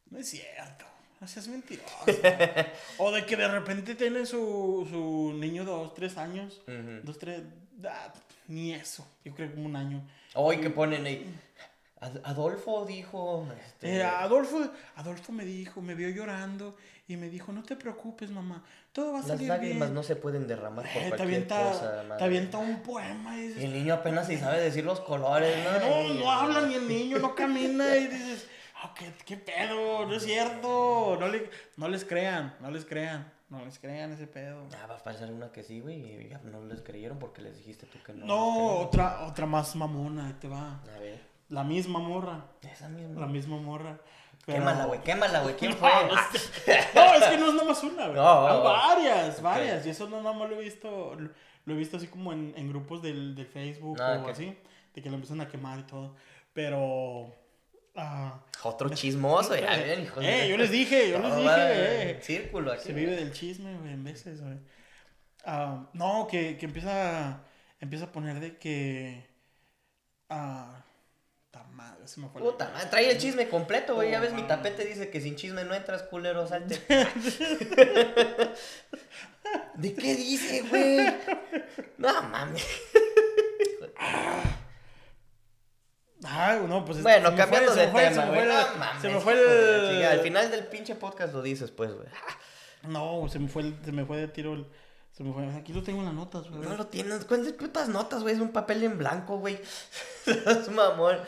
no es cierto. No seas mentirosa. o de que de repente tiene su, su niño de dos, tres años.
Ujú.
Dos, tres. ah, ni eso. Yo creo que como un año.
Hoy que ponen ahí, Ad- Adolfo dijo, este,
Eh, Adolfo, Adolfo me dijo, me vio llorando y me dijo, no te preocupes, mamá, todo va a
las
salir
lágrimas
bien.
no se pueden derramar por
Eh, te,
cualquier
avienta,
cosa,
te
madre.
avienta un poema y
Y el niño apenas si sabe decir los colores, ¿no?
no, no habla ni el niño, no camina y dices, ah, ¿qué, qué pedo, no es cierto, no, le, no les crean, no les crean, no les crean ese pedo.
Ah, va a pasar una que sí, güey, y ya no les creyeron porque les dijiste tú que no.
No, otra, otra más mamona, ahí te va.
A ver,
La misma morra,
esa misma.
la misma morra. Pero-
Quémala, güey, quémala, güey, ¿quién fue?
No, es- no, es que no es nada más una, güey.
No,
varias, varias. Y eso no nada más lo he visto, lo, lo he visto así como en, en grupos del, del Facebook
Ah,
o así, de que lo empiezan a quemar y todo. Pero... ah,
Otro chismoso, ya ven, hijo
eh, yo les dije, yo les dije, eh.
Círculo aquí.
Se vive del chisme, güey, en veces, güey. Ah, no, que, que empieza, empieza a poner de que... Ah, ta madre, se me fue la-
Puta madre, trae el chisme completo, güey. Ya ves, mi tapete dice que sin chisme no entras, culero, salte. ¿De qué dice, güey? No mames.
Ah, no, pues es-
Bueno, cambiando de tema, güey.
Se me fue el...
Al final del pinche podcast lo dices, pues, güey.
No, se me fue el, se me fue de tiro el, se me fue, aquí lo tengo en las notas, güey.
No lo tienes. ¿Cuántas putas notas, güey? Es un papel en blanco, güey. Es mamón.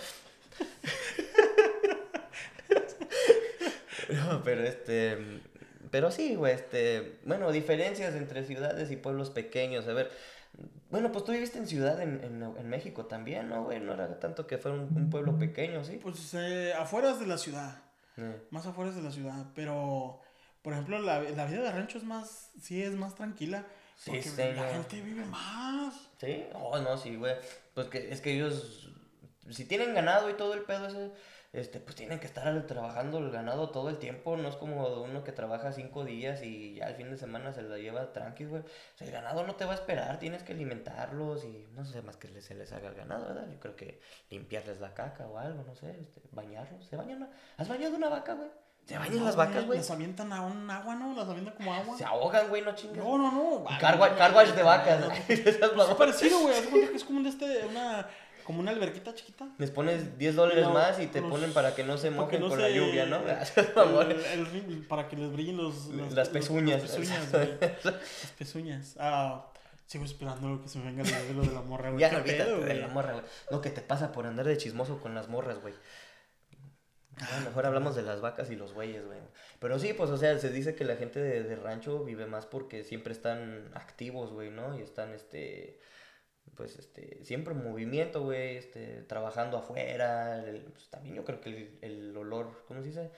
No, pero este. Pero sí, güey, este. Bueno, diferencias entre ciudades y pueblos pequeños. A ver. Bueno, pues tú viviste en ciudad en, en, en México también, ¿no, güey? No era tanto que fuera un, un pueblo pequeño, ¿sí?
Pues eh, afueras de la ciudad,
Eh,
más afuera de la ciudad, pero por ejemplo la, la vida de rancho es más, sí es más tranquila,
Sí,
porque
señor.
la gente vive más.
¿Sí? Oh, no, sí, güey. Pues que es que ellos. Si tienen ganado y todo el pedo ese. este, pues tienen que estar trabajando el ganado todo el tiempo, no es como uno que trabaja cinco días y ya el fin de semana se lo lleva tranqui, güey. O sea, el ganado no te va a esperar, tienes que alimentarlos y no sé más que se les haga al ganado, ¿verdad? Yo creo que limpiarles la caca o algo, no sé, este, bañarlos. ¿Se bañan? ¿Has bañado una vaca, güey? ¿Se bañan las vacas, güey?
Las avientan a un agua, ¿no? Las avientan como agua.
Se ahogan, güey, no chingas.
No, no, no.
Cargo, carguas de vacas.
Es parecido, güey. Es como de este, una como una alberquita chiquita.
Les pones 10 dólares más y te ponen para que no se mojen con la lluvia, ¿no?
para que les brillen los,
las pezuñas.
Las pezuñas, Las pezuñas. Ah, sigo esperando que se me venga el lo de la morra, güey.
Ya no olvídate de la morra, güey. No, que te pasa por andar de chismoso con las morras, güey. Ah, mejor hablamos de las vacas y los güeyes, güey. Pero sí, pues, o sea, se dice que la gente de, de rancho vive más porque siempre están activos, güey, ¿no? Y están, este pues este, siempre en movimiento, güey, este, trabajando afuera, pues, también yo creo que el, el, olor, ¿cómo se dice?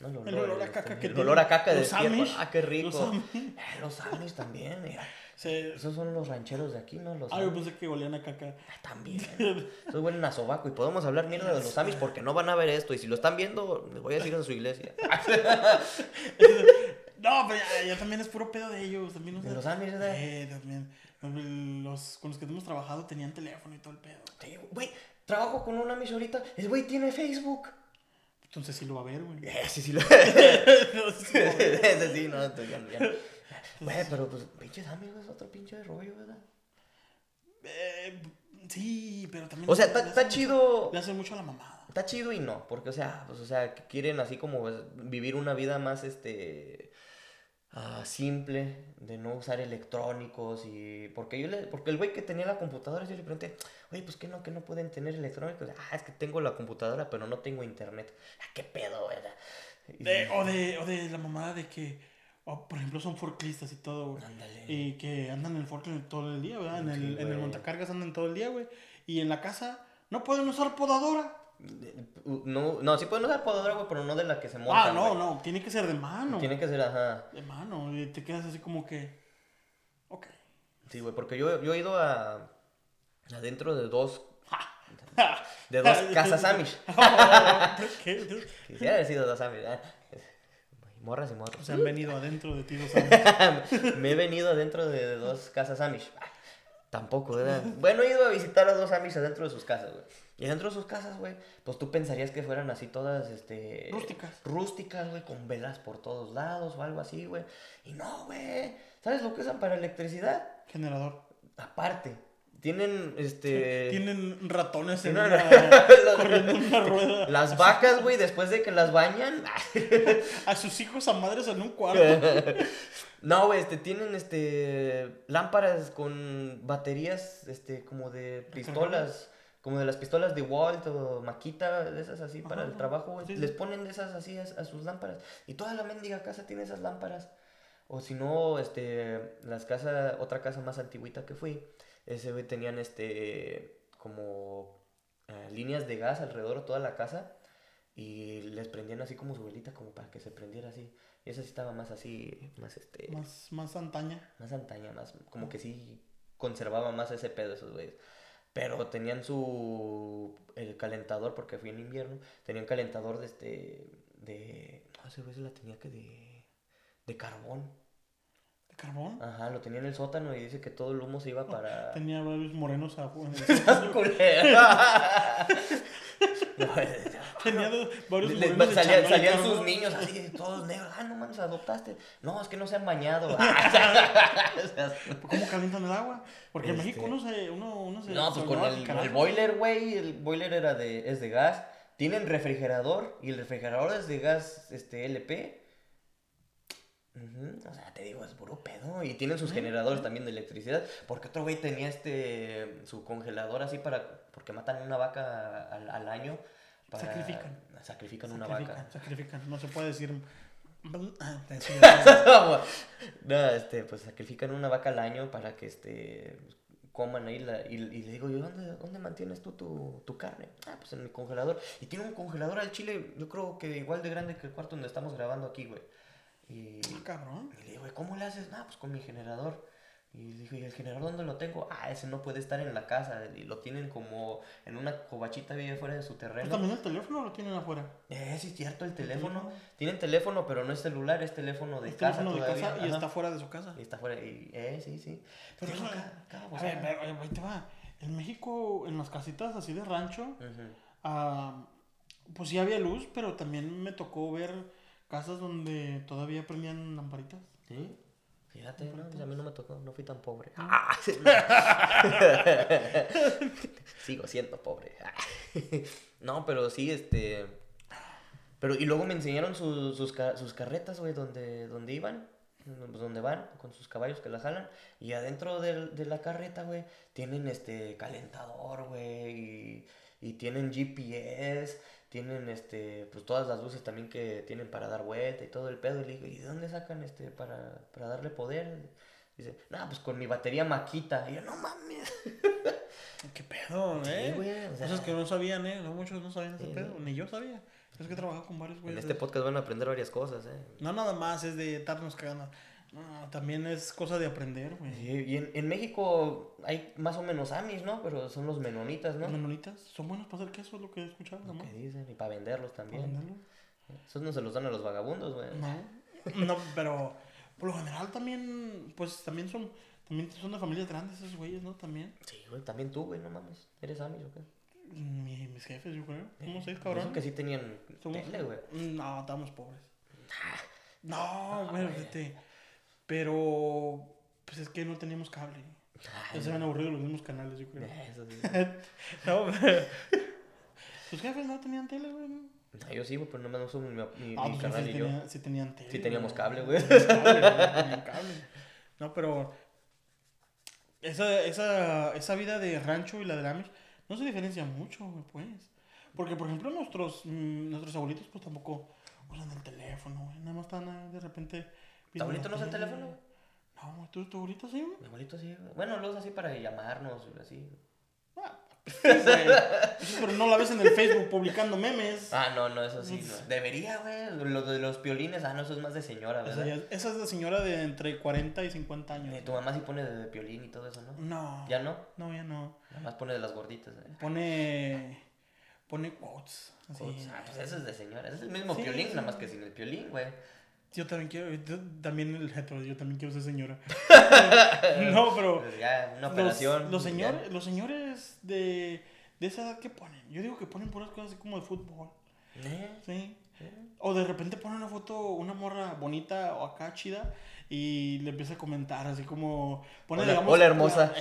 No, el olor, el olor a caca que
El olor a caca de Amish, ah, qué rico. Los Amish, eh, los Amish también, mira. Esos son los rancheros de aquí, ¿no? Los
ah, yo pensé que olían a caca.
Ah, también. Esos huelen a sobaco y podemos hablar mierda de los Amish porque no van a ver esto y si lo están viendo, les voy a decir en su iglesia.
no, pero ya, también es puro pedo de ellos, también.
de los Amish, ¿verdad?
Eh, también. Los con los que hemos trabajado tenían teléfono y todo el pedo.
Sí, güey, trabajo con una Amish ahorita. El güey tiene Facebook.
Entonces sí lo va a ver, güey.
Eh, sí, sí lo Ese sí, no, entonces ya, ya. Güey, pero pues, pinches amigos, otro pinche rollo, ¿verdad?
Eh, sí, pero también.
O sea, está chido.
Le hace mucho a la mamada.
Está chido y no, porque, o sea, pues, o sea, quieren así como vivir una vida más, este Ah, simple, de no usar electrónicos y porque yo le, porque el güey que tenía la computadora yo le pregunté, oye, pues que no, que no pueden tener electrónicos, ah, es que tengo la computadora pero no tengo internet, ah, qué pedo, ¿verdad?
o, de, o de la mamada de que, por ejemplo, son forklistas y todo, güey. Y que andan en el forklift todo el día, ¿verdad? En, el, en el montacargas andan todo el día, güey. Y en la casa no pueden usar podadora.
No, no, sí pueden usar podadora, güey, pero no de la que se monta.
Ah, no, no, tiene que ser de mano.
Tiene que ser, ajá.
De mano, y te quedas así como que. Ok.
Sí, güey, porque yo, yo he ido a. adentro de dos. de dos casas Amish. Quisiera haber sido dos Amish. ¿eh? Morras y morras.
Se han venido adentro de ti dos Amish.
Me he venido adentro de dos casas Amish. Tampoco, ¿verdad? bueno, he ido a visitar a dos Amish adentro de sus casas, güey. Y dentro de sus casas, güey, pues tú pensarías que fueran así todas, este...
Rústicas.
Rústicas, güey, con velas por todos lados o algo así, güey. Y no, güey. ¿Sabes lo que usan para electricidad?
Generador.
Aparte. Tienen, este...
tienen ratones en una... corriendo en una rueda.
Las vacas, güey, después de que las bañan...
a sus hijos a madres en un cuarto.
no, güey, este, tienen, este... Lámparas con baterías, este, como de pistolas como de las pistolas de Walt o Maquita, de esas así para el trabajo, les ponen de esas así a, sus lámparas. Y toda la mendiga casa tiene esas lámparas. O si no, este, las casas, otra casa más antiguita que fui, ese güey tenían este, como eh, líneas de gas alrededor de toda la casa y les prendían así como su velita como para que se prendiera así. Y esa sí estaba más así, más este...
Más, más antaña.
Más antaña, más, como que sí conservaba más ese pedo esos güeyes. Pero tenían su. El calentador, porque fui en invierno. Tenían calentador de este. De. No sé, si la tenía que de. De carbón.
¿De carbón?
Ajá, lo tenía en el sótano y dice que todo el humo se iba para.
Tenía varios morenos a. Tenía varios
morenos salían, salían sus niños así, todos negros. Ah, no mames, adoptaste. No, es que no se han bañado.
¿Cómo calientan el agua? Porque en México este, uno se, uno, uno se.
No, pues con el, el, boiler, güey. El boiler era de, es de gas. Tienen refrigerador y el refrigerador es de gas este, LP. O sea, te digo, es puro pedo. Y tienen sus generadores también de electricidad. Porque otro güey tenía este su congelador así para. Porque matan una vaca al, año.
sacrifican.
Sacrifican una vaca.
Sacrifican. No se puede decir.
no, este, pues sacrifican una vaca al año para que este coman ahí la, y, le digo yo, ¿dónde, ¿dónde mantienes tú tu, tu, carne? Ah, pues en mi congelador. Y tiene un congelador al chile, yo creo que igual de grande que el cuarto donde estamos grabando aquí, güey. Y,
ah, cabrón.
Y le digo, ¿cómo le haces? Ah, pues con mi generador. Y dije, ¿y el generador dónde lo tengo? Ah, ese no puede estar en la casa. Y lo tienen como en una cobachita bien fuera de su
Pues
terreno.
también el teléfono lo tienen afuera.
Eh, sí, es cierto, el teléfono. Tienen teléfono, pero no es celular, es teléfono de
Es
casa.
teléfono de casa y
Ajá.
está fuera de su casa.
Y está fuera. Y, eh, sí, sí.
Pero A ver, pero, ahí te va. En México, en las casitas así de rancho, ah, pues sí había luz, pero también me tocó ver casas donde todavía prendían lamparitas.
¿Sí? Fíjate, no, pues a mí no me tocó, no fui tan pobre.
Ah.
Ah, sí. Sigo siendo pobre. no, pero sí, este... Pero, y luego me enseñaron sus, sus, sus carretas, güey, donde, donde iban, pues, donde van, con sus caballos que la jalan. Y adentro del- de la carreta, güey, tienen este calentador, güey, y, y tienen GPS, tienen este, pues todas las luces también que tienen para dar vuelta y todo el pedo. Y le digo, ¿y de dónde sacan este para, para darle poder? Dice, no, pues con mi batería maquita. Y yo, no mames.
¿Qué pedo,
Sí,
eh?
güey, o sea-
Cosas que no sabían, eh. No, muchos no sabían ese
Sí,
pedo.
no.
Ni yo sabía. Es que he trabajado con varios
En
güeyes.
este podcast van a aprender varias cosas, eh.
No nada más es de estarnos cagando. No, también es cosa de aprender, güey.
Sí, y en, en México hay más o menos amis, ¿no? Pero son los menonitas, ¿no?
Menonitas son buenos para hacer queso, es lo que he escuchado, ¿no?
que dicen, y para venderlos
Para
también.
venderlo.
Esos no se los dan a los vagabundos, güey.
No, no, pero por lo general también, pues también son, también son de familias grandes esos güeyes, ¿no? También.
Sí, güey, también tú, güey, no mames. ¿Eres amis o qué?
Mi- mis jefes, yo creo. ¿Cómo seis,
Eso
cabrón?
que sí tenían
Somos-
tele, güey.
No, estamos pobres. No, güey, fíjate. Pero, pues es que no teníamos cable. Ya se habían aburrido los mismos canales, yo creo.
Eso sí.
No, pero- Tus jefes no tenían tele, güey. ¿no?
Yo sí, güey, pero no me no somos mi, mi,
Ah,
mi
pues
canal
sí,
y yo.
tenía- sí tenían tele.
Sí teníamos cable, güey.
Teníamos cable, tenían cable. No, pero esa, esa, esa vida de rancho y la de Amish no se diferencia mucho, güey, pues. Porque, por ejemplo, nuestros, mm, nuestros abuelitos, pues tampoco usan el teléfono, güey. Nada más están de repente.
¿Tu abuelito
la
no usa el teléfono?
No, ¿tú, tu abuelito sí, güey?
Mi abuelito sí, güey. Bueno, lo usa así para llamarnos, así.
Ah, Pero no la ves en el Facebook publicando memes.
Ah, no, no, eso sí, no. Debería, güey. Lo de los piolines, ah, no, eso es más de señora, ¿verdad?
esa es la señora de entre 40 y 50 años.
Eh, tu mamá sí pone de, de piolín y todo eso, ¿no?
No.
¿Ya no?
No, ya no.
Nada más pone de las gorditas, ¿eh?
Pone. Pone quotes. Así.
Quotes. Ah, pues eso es de señora. Es el mismo
Sí,
piolín,
sí.
nada más que sin el piolín, güey.
Yo también quiero. yo también el hetero, yo también quiero ser señora. no, pero.
Pues ya, una
Los,
operación.
los señores, los señores de, de esa edad, ¿qué ponen? Yo digo que ponen puras cosas así como de fútbol.
¿Eh?
Sí.
¿Eh?
O de repente ponen una foto, una morra bonita o acá chida y le empieza a comentar así como... Pone,
Hola- hola, hermosa.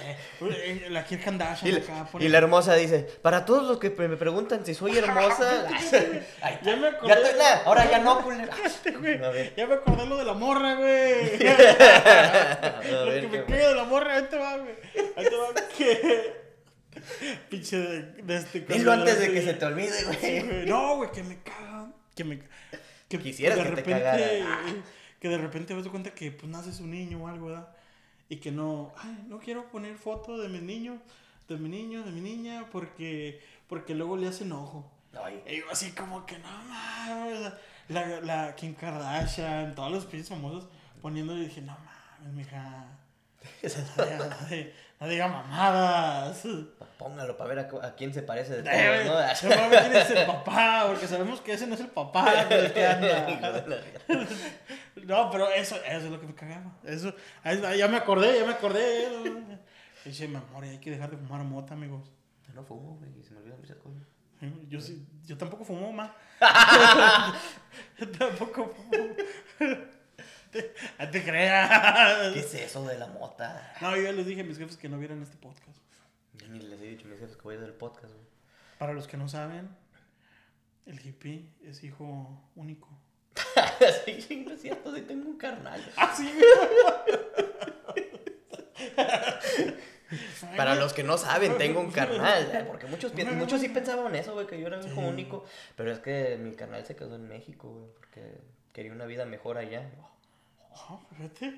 La, eh, la Kim Kardashian
Y, la-
acá. pone-
y la hermosa dice, para todos los que me preguntan si soy hermosa... Ay,
Ya me
ya
acordé.
estoy, nah, ahora ya no, culera.
Ya me acordé lo de la morra, güey. Lo que me caga de la morra, ahí te va, güey. Ahí te va, que... Pinche de, de este...
Dilo antes de que se te olvide, güey.
güey. No, güey, que me caga. Que me... Que
Quisieras
de
que te
repente,
cagara.
Que de repente te das cuenta que pues naces un niño o algo, ¿verdad? Y que no... Ay, no quiero poner foto de mi niño, de mi niño, de mi niña, porque... Porque luego le hace enojo.
Ay,
Y yo así como que no mames. La, la Kim Kardashian, todos los pinches famosos poniendo y dije, no mames, mija. No diga, no no mamadas.
póngalo para ver a, a quién se parece de
Eh,
todos,
no quién es el papá, porque sabemos que ese no es el papá con el que anda.
¿No?
Pero eso, eso es lo que me cagaba. Eso, ya me acordé, ya me acordé. Dice, memoria, hay que dejar de fumar mota, amigos.
Yo no fumo, güey, y se me olvidan muchas cosas.
Yo, sí, yo tampoco fumo, ma. yo tampoco fumo. Te, te creas.
¿Qué es eso de la mota?
No, yo ya les dije a mis jefes que no vieran este podcast.
Ni les he dicho a mis jefes que voy del podcast, güey.
Para los que no saben, el hippie es hijo único.
Sí, sí, no es cierto, sí tengo un carnal.
¡Ah, sí!
Para los que no saben, tengo un carnal. eh, Porque muchos, muchos sí pensaban eso, güey, que yo era el hijo único. Pero es que mi carnal se quedó en México, güey, porque quería una vida mejor allá.
Oh, fíjate,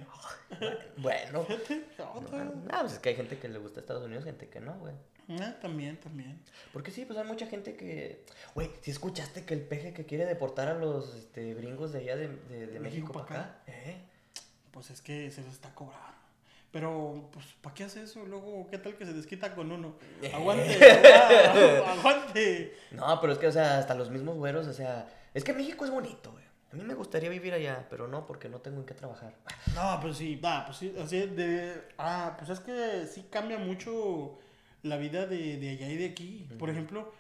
Bueno,
fíjate.
no,
otra.
no, pues es que hay gente que le gusta Estados Unidos, gente que no, güey.
Ah, también, también.
Porque sí, pues hay mucha gente que. Güey, si escuchaste que el peje que quiere deportar a los este, gringos de allá de, de, de México para
pa'
acá? ¿Eh?
Pues es que se los está cobrando. Pero, pues, ¿para qué hace eso? Luego, ¿qué tal que se desquita con uno? Aguante, ah, aguante.
No, pero es que, o sea, hasta los mismos güeros, o sea, es que México es bonito, güey. A mí me gustaría vivir allá, pero no, porque no tengo en qué trabajar.
No, pues sí, va, pues sí, así de... Ah, pues es que sí cambia mucho la vida de, de allá y de aquí. Por ejemplo,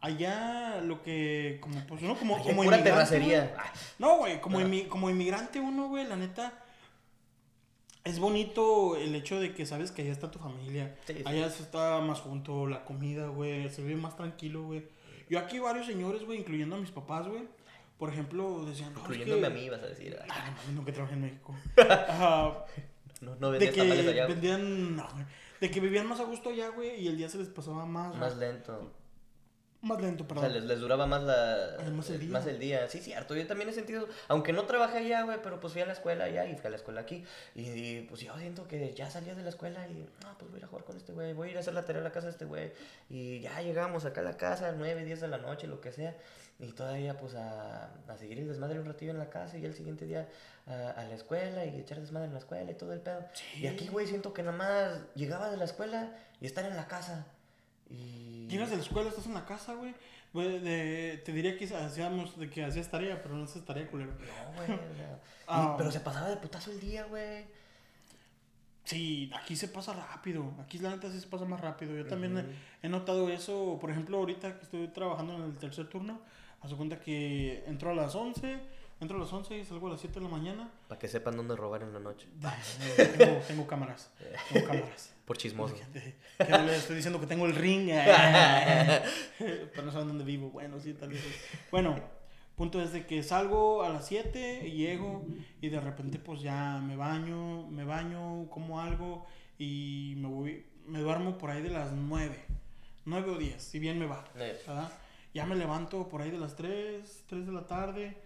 allá lo que, como, pues uno como, como
pura
inmigrante,
terracería.
No, güey, como, inmi- como inmigrante uno, güey, la neta, es bonito el hecho de que sabes que allá está tu familia.
Sí, sí.
Allá se está más junto, la comida, güey, se vive más tranquilo, güey. Yo aquí varios señores, güey, incluyendo a mis papás, güey, por ejemplo, decían, no, es
Incluyéndome
que...
a mí, vas a decir. ay,
Ah, no, mames, nunca trabajé en México.
No, no
de
vendías
que
allá.
vendían, no, güey, de que vivían más a gusto allá, güey, y el día se les pasaba más,
Más lento.
más lento,
O
perdón.
sea, les, les duraba más la...
Ah, más el día.
Más el día. Sí, cierto. Yo también he sentido... Aunque no trabajé allá, güey, pero pues fui a la escuela allá y fui a la escuela aquí. Y, y, pues yo siento que ya salía de la escuela y... No, pues voy a ir a jugar con este güey. Voy a ir a hacer la tarea a la casa de este güey. Y ya llegamos acá a la casa, 9, 10 de la noche, lo que sea. Y todavía pues a, a seguir el desmadre un ratillo en la casa y el siguiente día a, a la escuela y echar desmadre en la escuela y todo el pedo. Y aquí, güey, siento que nada más llegaba de la escuela y estar en la casa. Y...
Llegas de la escuela, estás en la casa, güey. te diría que hacíamos de que hacías tarea, pero no haces tarea, culero.
No, güey. o sea,
Ah.
y- pero se pasaba de putazo el día, güey.
Sí, aquí se pasa rápido. Aquí la neta sí se pasa más rápido. Yo también
Ujú.
he, he notado eso. Por ejemplo, ahorita que estoy trabajando en el tercer turno, haz de cuenta que entro a las 11, entro a las 11 y salgo a las 7 de la mañana.
Para que sepan dónde robar en la noche.
Tengo, tengo cámaras. Tengo cámaras.
Por chismoso.
Que no les estoy diciendo que tengo el ring. Pero no saben dónde vivo. Bueno, sí, tal vez. Bueno, punto es de que salgo a las 7 y llego y de repente pues ya me baño, me baño, como algo y me voy, me duermo por ahí de las 9. 9 o 10, si bien me va. ¿verdad? Ya me levanto por ahí de las 3, 3 de la tarde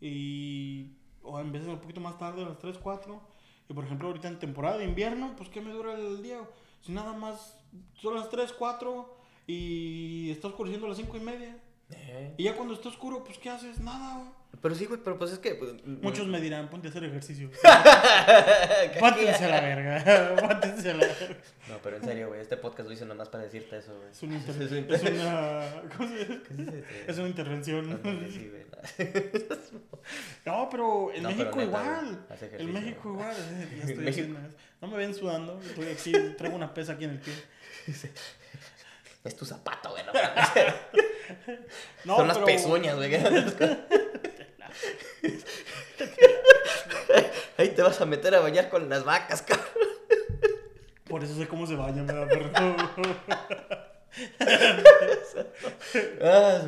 y o en veces un poquito más tarde, a las 3, 4. Y por ejemplo, ahorita en temporada de invierno, pues ¿qué me dura el día? Si nada más son las 3, 4 y está oscureciendo a las 5 y media.
Eh.
Y ya cuando está oscuro, pues ¿qué haces? Nada. güey.
Pero sí, güey, pero pues es que... pues,
Muchos me dirán, ponte a hacer ejercicio.
¿Qué
Póntense a la verga. Póntense a la verga.
No, pero en serio, güey, este podcast lo hice nomás para decirte eso, güey.
Es una, inter-
Es un-
es una, ¿cómo se dice? Es una intervención. No, pero en
No,
México igual. En México
güey.
igual. eh, ya estoy
México-
haciendo eso. No me ven sudando. Estoy aquí, traigo una pesa aquí en el pie.
Es tu zapato, güey. No, Son las
pero-
pezuñas, güey. Ahí te vas a meter a bañar con las vacas, cabrón.
Por eso sé cómo se baña, me da perro.
Ah,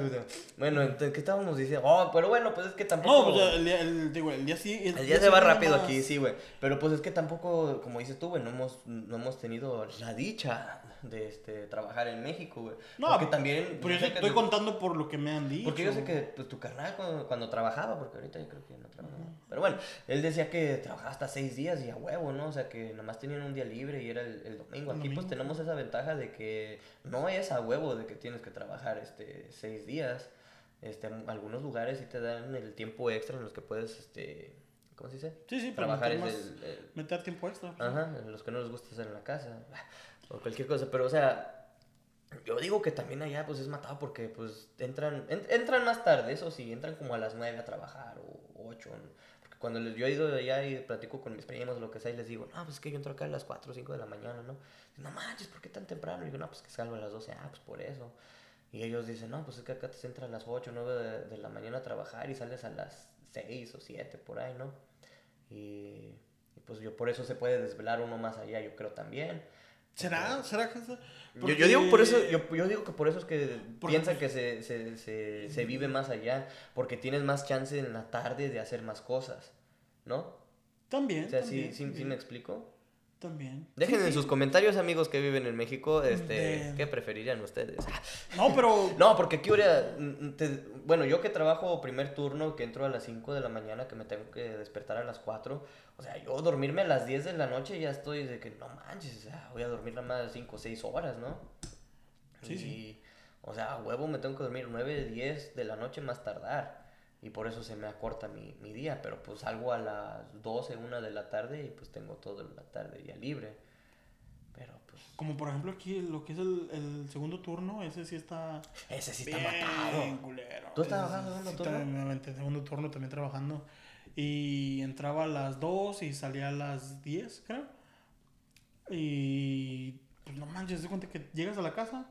bueno, entonces, ¿qué estábamos diciendo? Oh, pero bueno, pues es que tampoco...
No, pues el día, el, digo, el día sí.
El día se va
sí
rápido aquí, sí, güey. Pero pues es que tampoco, como dices tú, güey, no hemos, no hemos tenido la dicha de este, trabajar en México, güey.
No,
porque también...
Pero yo
sé
sí
que
estoy contando por lo que me han dicho.
Porque yo sé que pues, tu carnal cuando, cuando trabajaba, porque ahorita yo creo que no trabaja. Pero bueno, él decía que trabajaba hasta seis días y a huevo, ¿no? O sea, que nomás tenían un día libre y era el, el domingo. Aquí pues tenemos esa ventaja de que no es a huevo de que tienes que trabajar este, seis días. Este, algunos lugares sí te dan el tiempo extra en los que puedes, este, ¿cómo se dice?
Sí, sí,
Trabajar
meter,
es
más-
el- el,
meter tiempo extra. pues.
Ajá, en los que no les gusta estar en la casa o cualquier cosa, pero o sea, yo digo que también allá pues es matado porque pues entran en- entran más tarde, eso sí, entran como a las 9 a trabajar o 8, porque cuando yo he ido allá y platico con mis primos o lo que sea y les digo, "No, pues es que yo entro acá a las 4 o 5 de la mañana, ¿no?" No manches, ¿por qué tan temprano? Y digo, "No, pues que salgo a las 12." Ah, pues por eso. Y ellos dicen, "No, pues es que acá te entras a las 8 o 9 de, de la mañana a trabajar y sales a las 6 o 7 por ahí, ¿no?" Y, y, pues yo por eso se puede desvelar uno más allá, yo creo también.
¿Será? ¿Será que
Yo, yo digo por eso, yo, yo digo que por eso es que
Porque,
piensan que se, se, se, se vive más allá, porque tienes más chance en la tarde de hacer más cosas, ¿no?
También.
O sea,
también,
¿sí, sí, sí me explico?
También.
Dejen
Sí,
en
sí.
sus comentarios, amigos que viven en México, este,
De-
¿qué preferirían ustedes?
No, pero.
No, porque aquí ahora, mm, te- bueno, yo que trabajo primer turno, que entro a las 5 de la mañana, que me tengo que despertar a las 4, o sea, yo dormirme a las 10 de la noche ya estoy de que no manches, o sea, voy a dormir nada más 5 o 6 horas, ¿no?
Sí,
y,
sí.
O sea, a huevo me tengo que dormir 9, 10 de la noche más tardar. Y por eso se me acorta mi, mi día, pero pues salgo a las 12, 1 de la tarde y pues tengo toda la tarde ya libre. Pero pues...
Como por ejemplo aquí lo que es el, el segundo turno, ese sí está...
Ese sí está
bien
matado.
culero.
¿Tú estás trabajando
sí
segundo turno?
aventé segundo turno también trabajando. Y entraba a las 2 y salía a las 10, creo. Y pues no manches, de cuenta que llegas a la casa,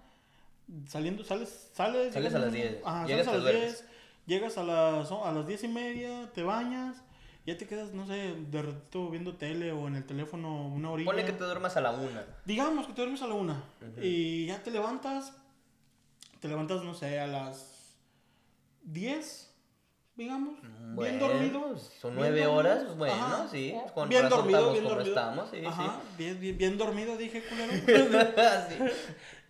saliendo, sales, sales,
Sales
llegas
a las 10,
Ajá,
llegas,
sales a
te
las
duermes.
10, llegas a las, a las 10 y media, te bañas, ya te quedas, no sé, de ratito viendo tele o en el teléfono una horita.
Ponle que te duermas a la 1.
Digamos que te duermes a la una y ya te levantas, te levantas, no sé, a las 10, digamos, bien dormido.
Son
bien
9
dormido.
horas, bueno,
Ajá.
sí. Con
bien dormido, bien dormido.
estamos, sí,
Ajá, bien, bien, bien dormido, dije, culero.
sí.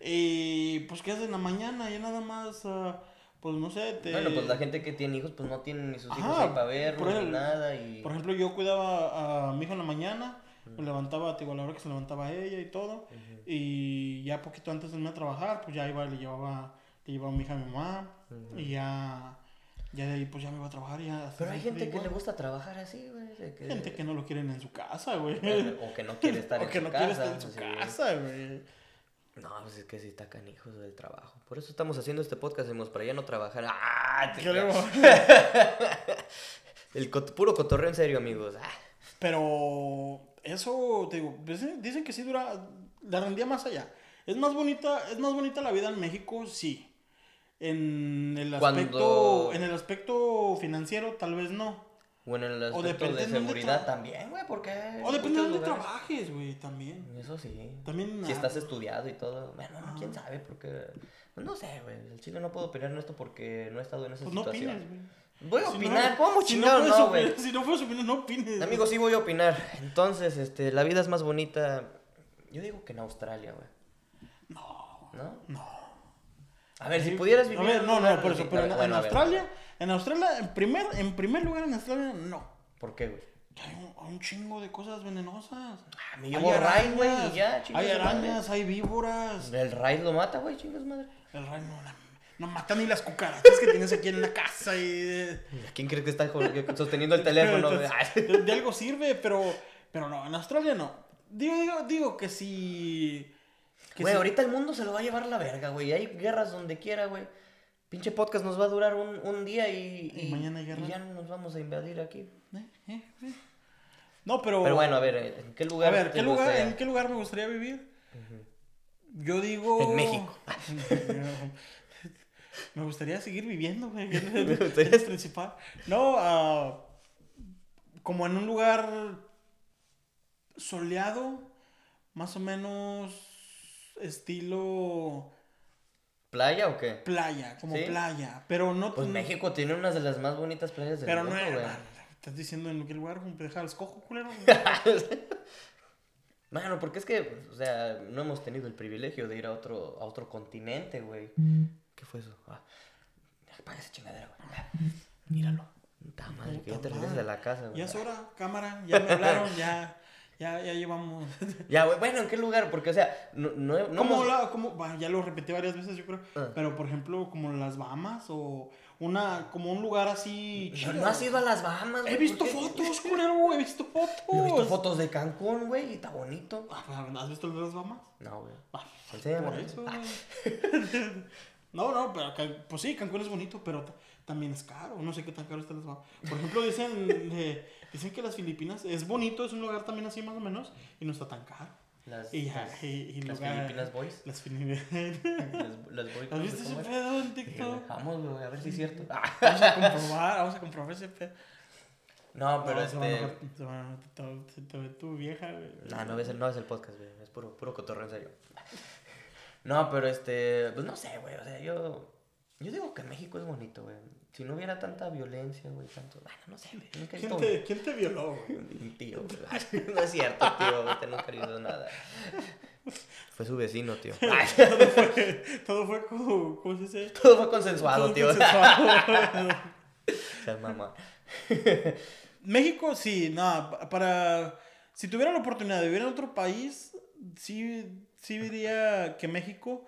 y pues, ¿qué haces en la mañana? Ya nada más, ah, pues no sé, te...
Bueno, pues la gente que tiene hijos, pues no tienen ni sus hijos ahí para verlos ni nada. Y...
Por ejemplo, yo cuidaba a mi hijo en la mañana, me levantaba, te digo, a la hora que se levantaba ella y todo. Y ya poquito antes de irme a trabajar, pues ya iba, le llevaba, le llevaba a mi hija a mi mamá.
Ujú.
Y ya, ya de ahí pues ya me iba a trabajar. Ya,
Pero hay gente que le gusta trabajar así, güey. que-
Gente que no lo quieren en su casa, güey.
O que no quiere estar
o
en
que
su
no
casa.
quiere estar en su
sí.
casa, güey.
No, pues es que sí está canijo del trabajo. Por eso estamos haciendo este podcast, decimos, para ya no trabajar. ¡Ah! El cot- puro cotorreo en serio, amigos. Ah.
Pero eso, te digo, dicen dicen que sí dura, la rendía más allá. Es más bonita, es más bonita la vida en México, sí. En el
Cuando-
aspecto, en el aspecto financiero, tal vez no.
Bueno, en el aspecto
depende
de seguridad también, güey, porque...
O depende de dónde
lugares-
trabajes, güey, también.
Eso sí.
También,
Si
ah,
estás estudiado y todo. Bueno,
Ajá.
quién sabe, porque. pues, no sé, güey. El chile no puedo opinar en esto porque no he estado en esa
Pues no
situación.
opines, güey.
Voy a
Si
opinar,
no-
¿cómo chingados no, güey?
Si no puedes opinar, no opines.
Amigos, sí voy a opinar. Entonces, este, la vida es más bonita. Yo digo que en Australia, güey.
No,
¿No?
no.
A ver, si pudieras
A
vivir.
ver,
en un
no, no, por eso, pero en,
bueno,
en
a ver.
Australia, en Australia, en primer, en primer lugar en Australia, no.
¿Por qué, güey?
Hay un, hay un chingo de cosas venenosas.
Ah, me llevo raid, güey, y ya, chingue
hay
madre.
arañas, hay víboras.
El raid lo mata, güey, chingas madre.
El rey no, la- no mata ni las cucarachas que tienes aquí en la casa y
¿Quién crees que está sosteniendo el teléfono,
de- de algo sirve, pero, pero no, en Australia no. Digo, digo, digo que si...
Güey, ahorita el mundo se lo va a llevar a la verga, güey. Hay guerras donde quiera, güey. Pinche podcast nos va a durar un, un día y,
Y mañana hay
y ya nos vamos a invadir aquí.
Eh, eh, eh. No, pero...
Pero bueno, a ver, ¿en qué lugar?
a ver, ¿qué lugar,
gustaría?
¿en qué lugar me gustaría vivir? Yo digo...
En México.
me gustaría seguir viviendo, güey.
Me
Es
gustaría-
lo principal. No, ah, como en un lugar soleado, más o menos estilo
¿Playa o qué?
playa, como
¿Sí?
playa, pero no
Pues
no-
México tiene unas de las más bonitas playas del
pero no
mundo,
es-
güey.
estás diciendo en qué lugar, como dejar el cojo, culero.
Mano, porque es que, o sea, no hemos tenido el privilegio de ir a otro, a otro continente, güey. ¿Qué fue eso? Ah, apaga esa chingadera, güey. Míralo. Puta madre, que ya te a la casa, güey.
ya es hora, cámara, ya me hablaron, ya ya ya llevamos
Ya, güey, bueno, ¿en qué lugar? Porque, o sea, no, no, no hemos-
la bah, ya lo repetí varias veces, yo creo,
Ah.
pero por ejemplo, como las Bahamas o una como un lugar así
No,
chido.
no has ido a las Bahamas,
He
güey,
visto
¿por qué?
fotos, culero, he visto fotos.
Yo he visto fotos de Cancún, güey, y está bonito.
Ah, ¿Has visto las Bahamas?
No, güey.
Ah, por eso. no, no, pero pues sí, Cancún es bonito, pero ta- también es caro. No sé qué tan caro está las Bahamas. Por ejemplo, dicen, eh, dicen que las Filipinas es bonito, es un lugar también así más o menos, y no está tan caro.
Las,
Y
las,
y, y
las
lugar-
Filipinas Boys.
Las Filipinas.
Las, Boys.
¿Has visto ese
¿cómo es?
pedo en TikTok?
Vamos, güey, a ver si es cierto.
Vamos a comprobar, vamos a comprobar ese pedo.
No, pero
No,
este.
te- ve tu vieja, güey.
No, no ves el, no ves el podcast, güey. Es puro, puro cotorreo en serio. No, pero este. Pues no sé, güey. O sea, yo. Yo digo que México es bonito, güey. Si no hubiera tanta violencia, güey, tanto. Bueno, no sé, güey. Nunca he
¿Quién
visto
te, ¿Quién te violó, güey?
un- tío, güey. No es cierto, tío. Usted nunca visto nada. Fue su vecino, tío.
Todo fue, todo fue como, ¿cómo se dice?
Todo fue consensuado,
Todo
tío.
consensuado.
Seas mamá.
México, sí, nada, para... Si tuviera la oportunidad de vivir en otro país, sí, sí diría que México,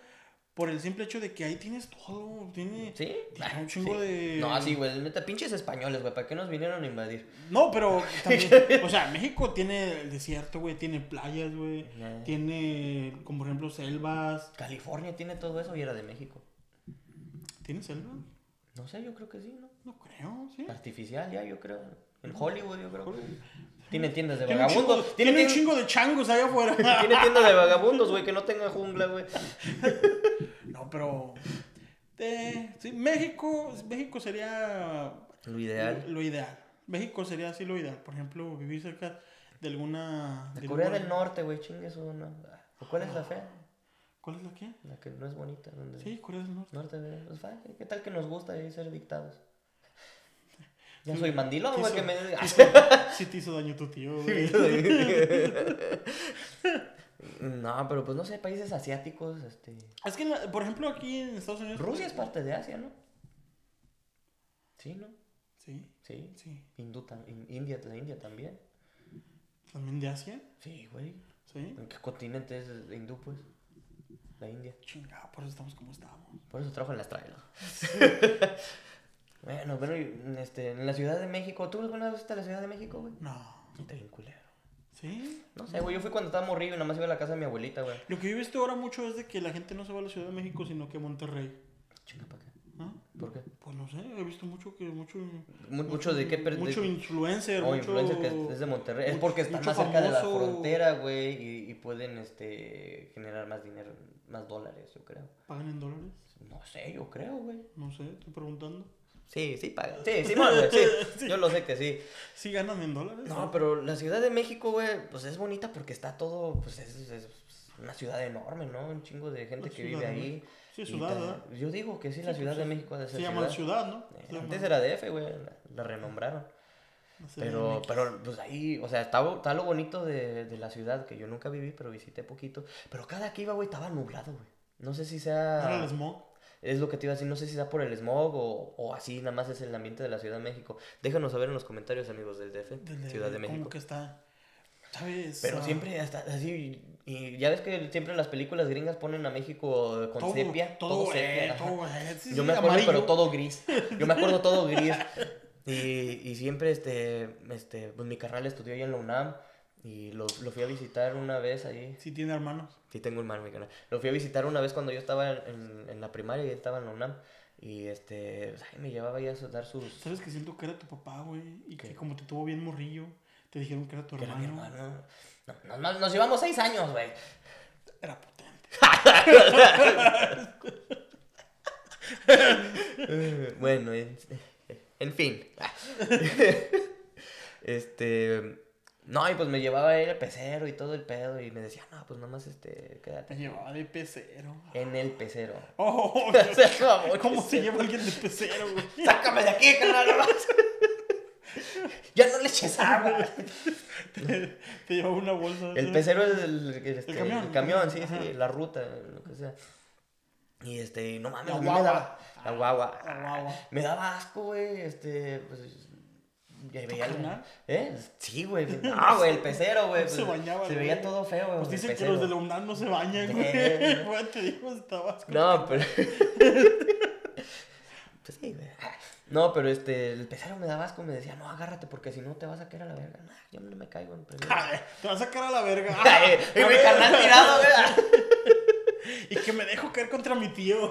por el simple hecho de que ahí tienes todo. Tiene,
¿Sí?
tiene
Ah,
un chingo
sí.
de.
No, sí, güey, neta, pinches españoles, güey, ¿para qué nos vinieron a invadir?
No, pero también. o sea, México tiene el desierto, güey. Tiene playas, güey. Tiene, como por ejemplo, selvas.
California tiene todo eso y era de México.
¿Tiene selvas?
No sé, yo creo que sí, ¿no?
No creo, sí.
Artificial ya, yo creo. En Hollywood, yo creo. Tienen tiendas de
Tiene chingo,
vagabundos.
tiene un chingo de changos allá afuera.
Tiene tiendas de vagabundos, güey, que no tengan jungla, güey.
No, pero. eh, sí, México, México sería
Lo ideal.
Lo, lo ideal. México sería así lo ideal. Por ejemplo, vivir cerca de alguna.
De
de
Corea del Norte, güey, chingue eso, ¿no? ¿Cuál es la fea?
¿Cuál es la qué?
La que no es bonita. Donde...
Sí, Corea del Norte.
Norte de pues, ¿Qué tal que nos gusta ser dictados? Ya soy mandilón, güey, que me...
Sí te hizo daño tu tío, güey.
no, pero pues no sé, países asiáticos, este...
Es que, por ejemplo, aquí en Estados Unidos.
Rusia es parte de Asia, ¿no? Sí, ¿no?
Sí,
Sí.
sí.
In- India, la India también.
También de Asia.
Sí, güey.
Sí.
¿En qué continente es hindú, pues? La India.
Chingada, por eso estamos como estamos.
Por eso trabajo en las trailas. bueno, bueno, este, en la Ciudad de México, ¿tú alguna vez fuiste a la Ciudad de México, güey?
No.
Está bien culero.
¿Sí?
No sé, güey, yo fui cuando estaba morrido y nada más iba a la casa de mi abuelita, güey.
Lo que yo he visto ahora mucho es de que la gente no se va a la Ciudad de México, sino que a Monterrey.
Chinga, ¿para qué?
¿Ah?
¿Por qué?
Pues no sé, he visto mucho que mucho
Mu- mucho de qué
mucho
de-
influencer,
Oh,
mucho
influencer que es de Monterrey. Es porque está más cerca de la frontera, güey, y, y pueden este, generar más dinero, más dólares, yo creo.
pagan en dólares.
No sé, yo creo, güey.
No sé, estoy preguntando.
Sí, sí pagan. Sí, sí, güey, sí. Yo lo sé que sí.
¿Sí ganan en dólares?
No, pero la Ciudad de México, güey, pues es bonita porque está todo, pues es, es una ciudad enorme, ¿no? Un chingo de gente que vive
¿no?
ahí.
Sí, ciudad, ¿verdad?
Yo digo que sí, la
Sí,
Ciudad
pues,
de México ha de ser
Se llama
ciudad.
ciudad, ¿no?
Eh,
Se llama-
Antes era DF, güey, la, la renombraron. Pero, pero, pues ahí, o sea, estaba, estaba lo bonito de, de la ciudad, que yo nunca viví, pero visité poquito. Pero cada que iba, güey, estaba nublado, güey. No sé si
¿No
sea...
era el smog?
Es lo que te iba a decir, no sé si sea por el smog o, o así, nada más es el ambiente de la Ciudad de México. Déjanos saber en los comentarios, amigos del DF,
Del
Ciudad de México.
que está, ¿sabes?
Pero
Ah,
siempre hasta así, y ya ves que siempre en las películas gringas ponen a México con
todo,
sepia.
todo,
sepia,
eh,
ajá.
todo, eh, sí,
Yo me acuerdo,
amarillo.
pero todo gris. Yo me acuerdo todo gris. Y, y siempre, este, este, pues mi carnal estudió ahí en la UNAM y lo, lo fui a visitar una vez ahí.
Sí tiene hermanos.
Sí, tengo un hermano, mi canal. Lo fui a visitar una vez cuando yo estaba en, en, la primaria y él estaba en la UNAM. Y este, pues, ay, me llevaba ahí a dar sus.
¿Sabes que siento que era tu papá, güey? Y
¿Qué?
que como te tuvo bien morrillo, te dijeron que era tu
que era mi
hermano.
hermano. No, no, no, nos llevamos seis años, güey.
Era potente.
Bueno, en, en fin. este. No, y pues me llevaba él el pecero y todo el pedo. Y me decía, no, pues nada más este,
Te
quédate
llevaba de pecero.
en el pecero.
Oh,
O sea, como
¿Cómo se lleva alguien de pecero, güey?
Sácame de aquí, carnal. ya no le eches agua.
Te, te llevaba una bolsa.
El pecero es el, el, este,
El camión,
el camión, sí, sí, la ruta, lo que sea. Y este, no mames,
La
a mí me
guagua.
daba. La guagua.
La guagua.
Me daba asco, güey. Este, pues. Ya veía el-? ¿Eh? Sí, güey. No, güey, el pecero, güey.
No se
pues,
bañaba,
Se
güey.
veía todo feo, güey.
Pues dicen que los de la UNAM no se bañan, güey.
Eh.
Güey, te digo, estabas.
No, pero. pues sí, güey. No, pero este, el pecero me daba asco, me decía, no, agárrate porque si no te vas a caer a la verga. Nah, yo no me caigo en primero.
Te vas a sacar a la verga.
Y mi carnal tirado, güey.
Y que me dejo caer contra mi tío.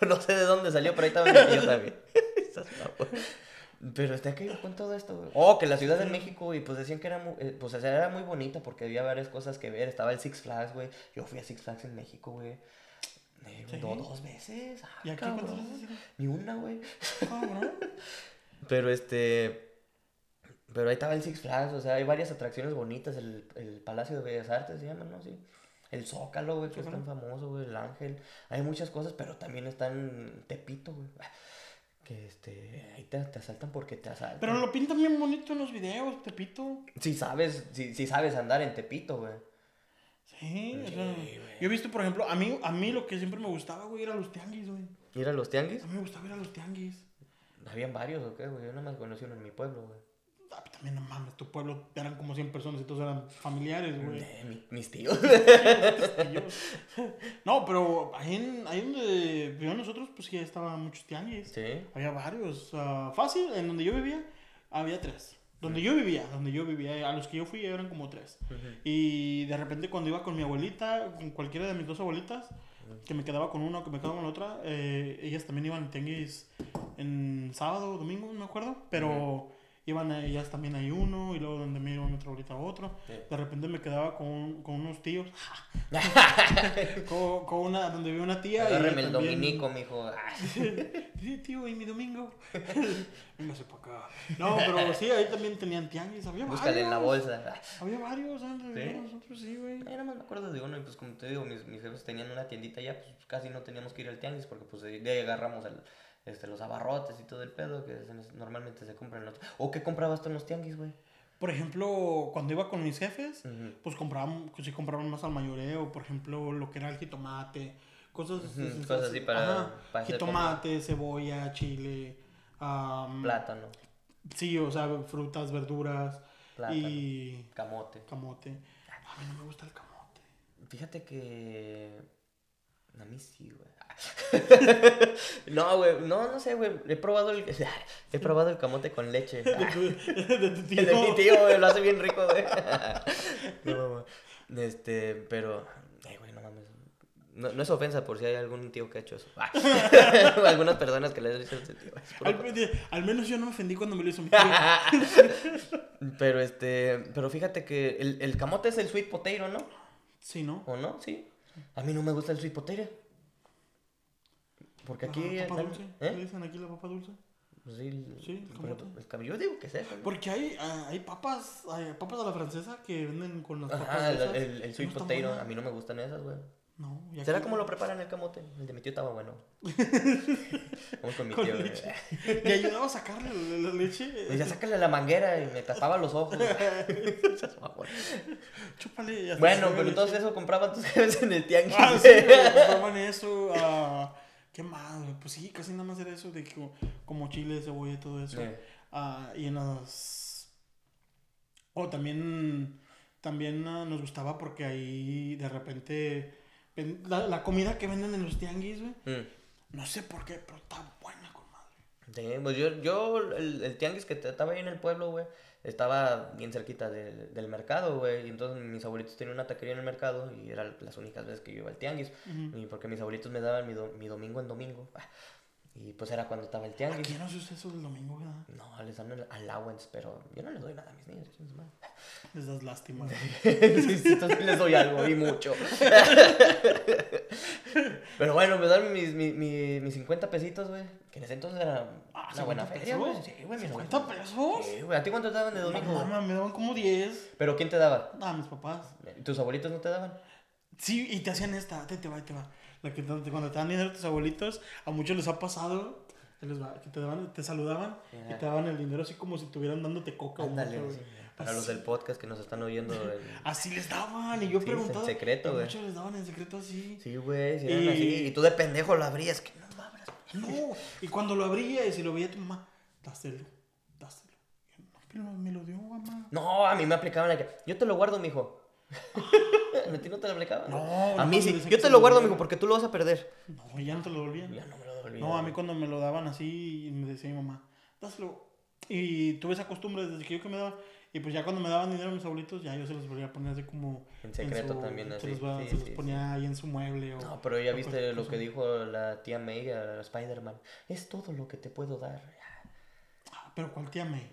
no sé de dónde salió, pero ahí estaba mi tío también. Pero este aquí con todo esto, güey. Oh, que la Ciudad de México, y pues decían que era muy, eh, pues o sea, era muy bonita porque había varias cosas que ver. Estaba el Six Flags, güey. Yo fui a Six Flags en México, güey. Eh,
¿Sí?
do- dos veces. Ah,
¿Y aquí
cabrón.
cuántas veces?
Ni una, güey.
Cabrón.
Pero este. Pero ahí estaba el Six Flags, o sea, hay varias atracciones bonitas. El, el Palacio de Bellas Artes se llama, ¿no? Sí. El Zócalo, güey, que es tan famoso, güey. El Ángel. Hay muchas cosas, pero también está en Tepito, güey. Que este. Ahí te, te asaltan porque te asaltan.
Pero lo pintan bien bonito en los videos, Tepito.
Si sabes, si, si sabes andar en Tepito, güey.
Sí, o
Sí,
sea,
güey.
yo he visto, por ejemplo, a mí, a mí lo que siempre me gustaba, güey, era los tianguis, güey.
Ir a los tianguis.
A mí me gustaba ir a los tianguis.
Habían varios, ¿o qué, güey? Yo nada más conocí uno en mi pueblo, güey.
Ah, también no mames, tu pueblo eran como 100 personas y todos eran familiares, güey.
Eh, mi- mis tíos.
No, pero ahí, en, ahí donde vivíamos nosotros, pues ya estaban muchos tianguis.
sí.
Había varios. ah, fácil, en donde yo vivía, había tres. Donde yo vivía, donde yo vivía, a los que yo fui eran como tres. Y de repente cuando iba con mi abuelita, con cualquiera de mis dos abuelitas, que me quedaba con una o que me quedaba con la otra, eh, ellas también iban en tianguis en sábado domingo, no me acuerdo, pero iban a ellas también hay uno y luego donde me iba otra abuelita otro.
Sí.
De repente me quedaba con, con unos tíos, con, con una, donde vivía una tía. y
Agárreme el
también-
dominico, mijo. Ah,
Sí, tío, y mi domingo. Véngase para acá. No, pero sí, ahí también tenían tianguis. Había
Búscale en la
varios.
bolsa.
Había varios antes de
¿Sí?
vivir nosotros, sí, güey.
Nada más me acuerdo de uno y pues como te digo, mis, mis jefes tenían una tiendita allá, pues casi no teníamos que ir al tianguis porque pues de ahí agarramos el, este, los abarrotes y todo el pedo que se- normalmente se compran en los... ¿O qué comprabas tú en los tianguis, güey?
Por ejemplo, cuando iba con mis jefes, pues compraban, pues sí compraban más al mayoreo. Por ejemplo, lo que era el jitomate, cosas,
cosas así para- para
Jitomate, cebolla, chile.
Plátano,
Sí, o sea, frutas, verduras.
plátano,
Y
camote.
camote. A mí no me gusta el camote.
Fíjate que... A mí sí, güey. no, güey, no, no sé, güey. He probado el... He probado el camote con leche.
De tu, de tu tío.
De mi tío, güey, lo hace bien rico, güey. No, mamá. Este, pero, ay, güey, no mames. No, no es ofensa por si hay algún tío que ha hecho eso. Ah. Algunas personas que les dicen ese tío.
Al, al menos yo no me ofendí cuando me lo hizo mi tío.
Pero este, pero fíjate que el, el camote es el sweet potato, ¿no?
Sí, ¿no?
¿O no? Sí. A mí no me gusta el sweet potato. Porque aquí.
La papa dulce. ¿Le
¿Eh?
dicen aquí la papa dulce?
Pues sí, el-
Sí, el camote.
el cam- yo digo que es eso.
Porque hay, ah, hay papas, hay papas a la francesa que venden con las papas
Ajá, el, el, el sweet potato. A mí no me gustan esas, güey.
No. y
¿Será como lo preparan el camote? El de mi tío estaba bueno. Vamos con mi
Con
tío. güey.
leche. Le ayudaba a sacarle la, la leche.
Me decía, sácale la manguera y me tapaba los ojos.
Chúpale. y hasta
bueno, pero entonces eso compraban tus jefes en el tianguis.
Ah, sí, compraban eso. ah, ¿Qué más? güey? Pues sí, casi nada más era eso de que como, chile, cebolla y todo eso.
Eh,
Ah, y en las... O también, también ah, nos gustaba porque ahí de repente... La, la comida que venden en los tianguis, güey.
mm.
No sé por qué, pero está buena con madre.
Sí, pues yo, yo el, el tianguis que estaba ahí en el pueblo, güey, estaba bien cerquita del- del mercado, güey. Y entonces mis abuelitos tenían una taquería en el mercado y eran las únicas veces que yo iba al tianguis. Y porque mis abuelitos me daban mi, do- mi domingo en domingo. Y pues era cuando estaba el
Aquí
tianguis.
no se usa eso del domingo, ¿verdad?
No, les dan el allowance, pero yo no les doy nada a mis niños.
Les das lástima.
entonces les doy algo y mucho. Pero bueno, me dan mis, mis, mis, mis 50 pesitos, güey. Que en ese entonces era
Ah,
una buena
50
feria, güey. Sí, güey, mis
50
abuelitos.
pesos.
Sí, güey. ¿A ti cuánto te daban de domingo? güey?
Mamá, me daban como 10.
¿Pero quién te daba?
Ah, mis papás.
¿Tus abuelitos no te daban?
Sí, y te hacían esta, te, te va, te va. La que te- cuando te dan dinero tus abuelitos, a muchos les ha pasado, que, les va, que te, daban, te saludaban y te daban el dinero así como si estuvieran dándote coca
Ándale,
o
sí,
güey.
Para los del podcast que nos están oyendo. el-
Así les daban, y yo
Sí,
preguntaba.
en secreto, güey.
Muchos les daban en secreto así.
Sí, güey, si eran
Y-
así. Y tú de pendejo lo abrías. Que no lo abras.
No, y cuando lo abría y lo veía tu mamá, dáselo, dáselo. Y yo, No, pero me lo dio mamá.
No, a mí me aplicaban la que. Yo te lo guardo, mijo. ¿A ti no te lo aplicaban?
No,
A mí sí. Yo te lo
lo
guardo, mijo, porque tú lo vas a perder.
No, ya no te lo devolvían.
Ya no me lo devolví.
No, a mí cuando me lo daban así, y me decía mi mamá, dáselo. Y tuve esa costumbre desde que yo que me daban. Y pues ya cuando me daban dinero mis abuelitos, ya yo se los volvía a poner así como...
En secreto
su-
también,
Se
así.
los, va-
Sí,
se los
sí,
ponía ahí en su mueble o...
No, pero ya
o
viste lo que dijo la tía May a Spider-Man. Es todo lo que te puedo dar.
Ah, pero ¿cuál tía May?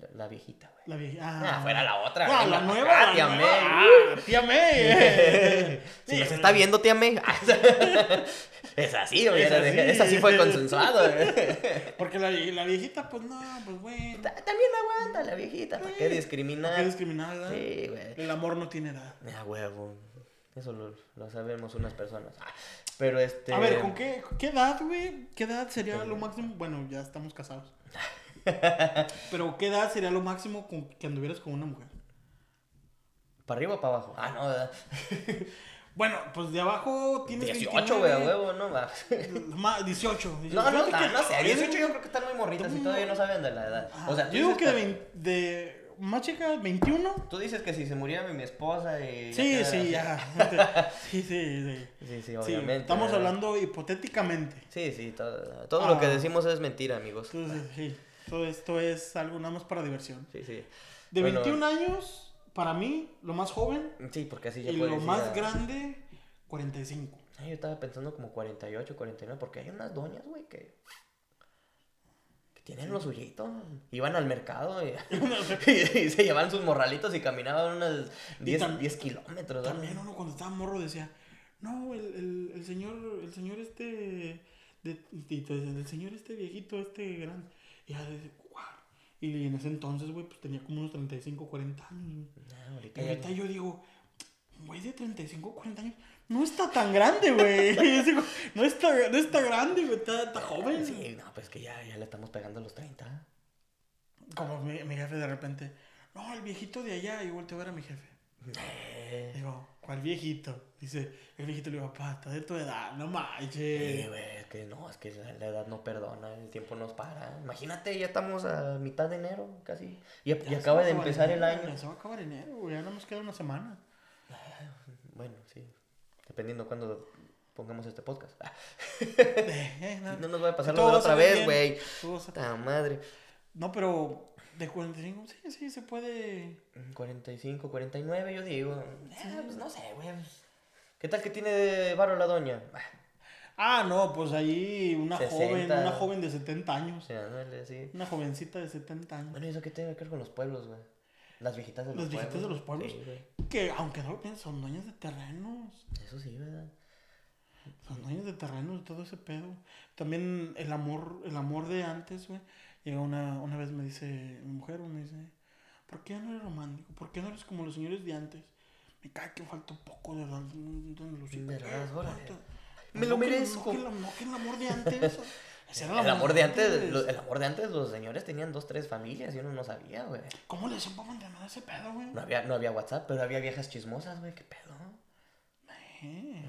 La, la viejita, güey.
La vieja...
Ah, fuera la otra.
Ah,
venga
la nueva, la
tía
nueva.
May.
Ah, tía May.
Si nos está viendo, tía May. es así, güey.
Es así.
de- Esa sí fue consensuado.
Porque la, la viejita, pues no, pues bueno.
Ta- También aguanta la viejita. ¿Para qué
¿Por
discriminar?
qué discriminar, verdad?
Sí, güey.
El amor no tiene edad.
Ah, huevo. Eso lo, lo sabemos unas personas. Ah, Pero este.
A ver, ¿con qué, qué edad, güey? ¿Qué edad sería lo máximo? Bueno, ya estamos casados. Pero ¿qué edad sería lo máximo con, que anduvieras con una mujer?
¿Para arriba o para abajo? Ah, no, ¿verdad?
Bueno, pues de abajo tienes
18, güey, a huevo, no va.
Ma- 18.
No, no, no,
que-
no sé, 18 yo creo que están muy morritas y todavía no saben de la edad. O sea,
yo digo que de, de más chica, 21.
Tú dices que si se muriera mi, esposa y...
Sí, sí, ya. Sí, sí, sí.
Sí, sí,
Sí,
obviamente.
estamos
¿verdad?
hablando hipotéticamente.
Sí, sí, todo, todo lo que
Ah.
decimos es mentira, amigos.
Entonces, sí, todo esto es algo nada más para diversión.
Sí, sí.
De
Bueno.
21 años, para mí, lo más joven
Sí, porque así ya
y lo más
a-
grande, 45.
Ay, yo estaba pensando como 48, 49, porque hay unas doñas, güey, que... que tienen lo suyito. Iban al mercado y, y se llevaban sus morralitos y caminaban unos 10,
tam-
10 kilómetros.
También uno cuando estaba morro decía, no, el, el, el señor, el señor este, de, de- de- el señor este viejito, este grande. Y ya dice, "Guau". Y en ese entonces, güey, pues tenía como unos 35, 40 años.
No, ahorita
Y
ya-
ahorita yo digo, güey de 35, 40 años, no está tan grande, güey. No está, no está grande, güey, está, está joven.
Sí, no, pues que ya, ya le estamos pegando a los 30.
Como mi, mi jefe de repente, no, el viejito de allá, y volteo a ver a mi jefe. Digo, ¿cuál viejito? Dice, el viejito le digo, papá, está de tu edad, no
Sí,
manches.
güey, es que no, es que la edad no perdona, el tiempo nos para. Imagínate, ya estamos a mitad de enero, casi. Y, y acaba de empezar el año.
Se va a acabar enero, güey, ya nada más queda una semana.
Bueno, sí. Dependiendo cuándo pongamos este podcast. Ah,
Eh, no,
no nos va a pasar lo de otra vez, güey. Puta madre.
No, pero de 45, sí, sí, se puede.
45, 49, yo digo. Eh, pues no sé, güey. ¿Qué tal que tiene de varo la doña? Ah,
no, pues ahí una
60.
joven, una joven de 70
O
años.
sea, no le así.
Una jovencita de 70 años.
Bueno, ¿y eso qué tiene que ver con los pueblos, güey? Las viejitas de los
Las
pueblos.
viejitas de los pueblos.
Sí.
Que aunque no lo pienses, son dueñas de terrenos.
Eso sí, ¿verdad?
Son dueños de terrenos y todo ese pedo. También el amor, el amor de antes, güey. Llega una, una vez me dice, mi mujer me dice, ¿por qué no eres romántico? ¿Por qué no eres como los señores de antes? Me cae que falta un poco de verdad.
Me lo merezco.
No que, el- amor de antes. ese era
El amor de antes, lo- el amor de antes, los señores tenían dos, tres familias y uno no sabía, güey.
¿Cómo le hacían para mantener ese pedo, güey?
No había, no había WhatsApp, pero había viejas chismosas, güey, qué pedo.
Eh.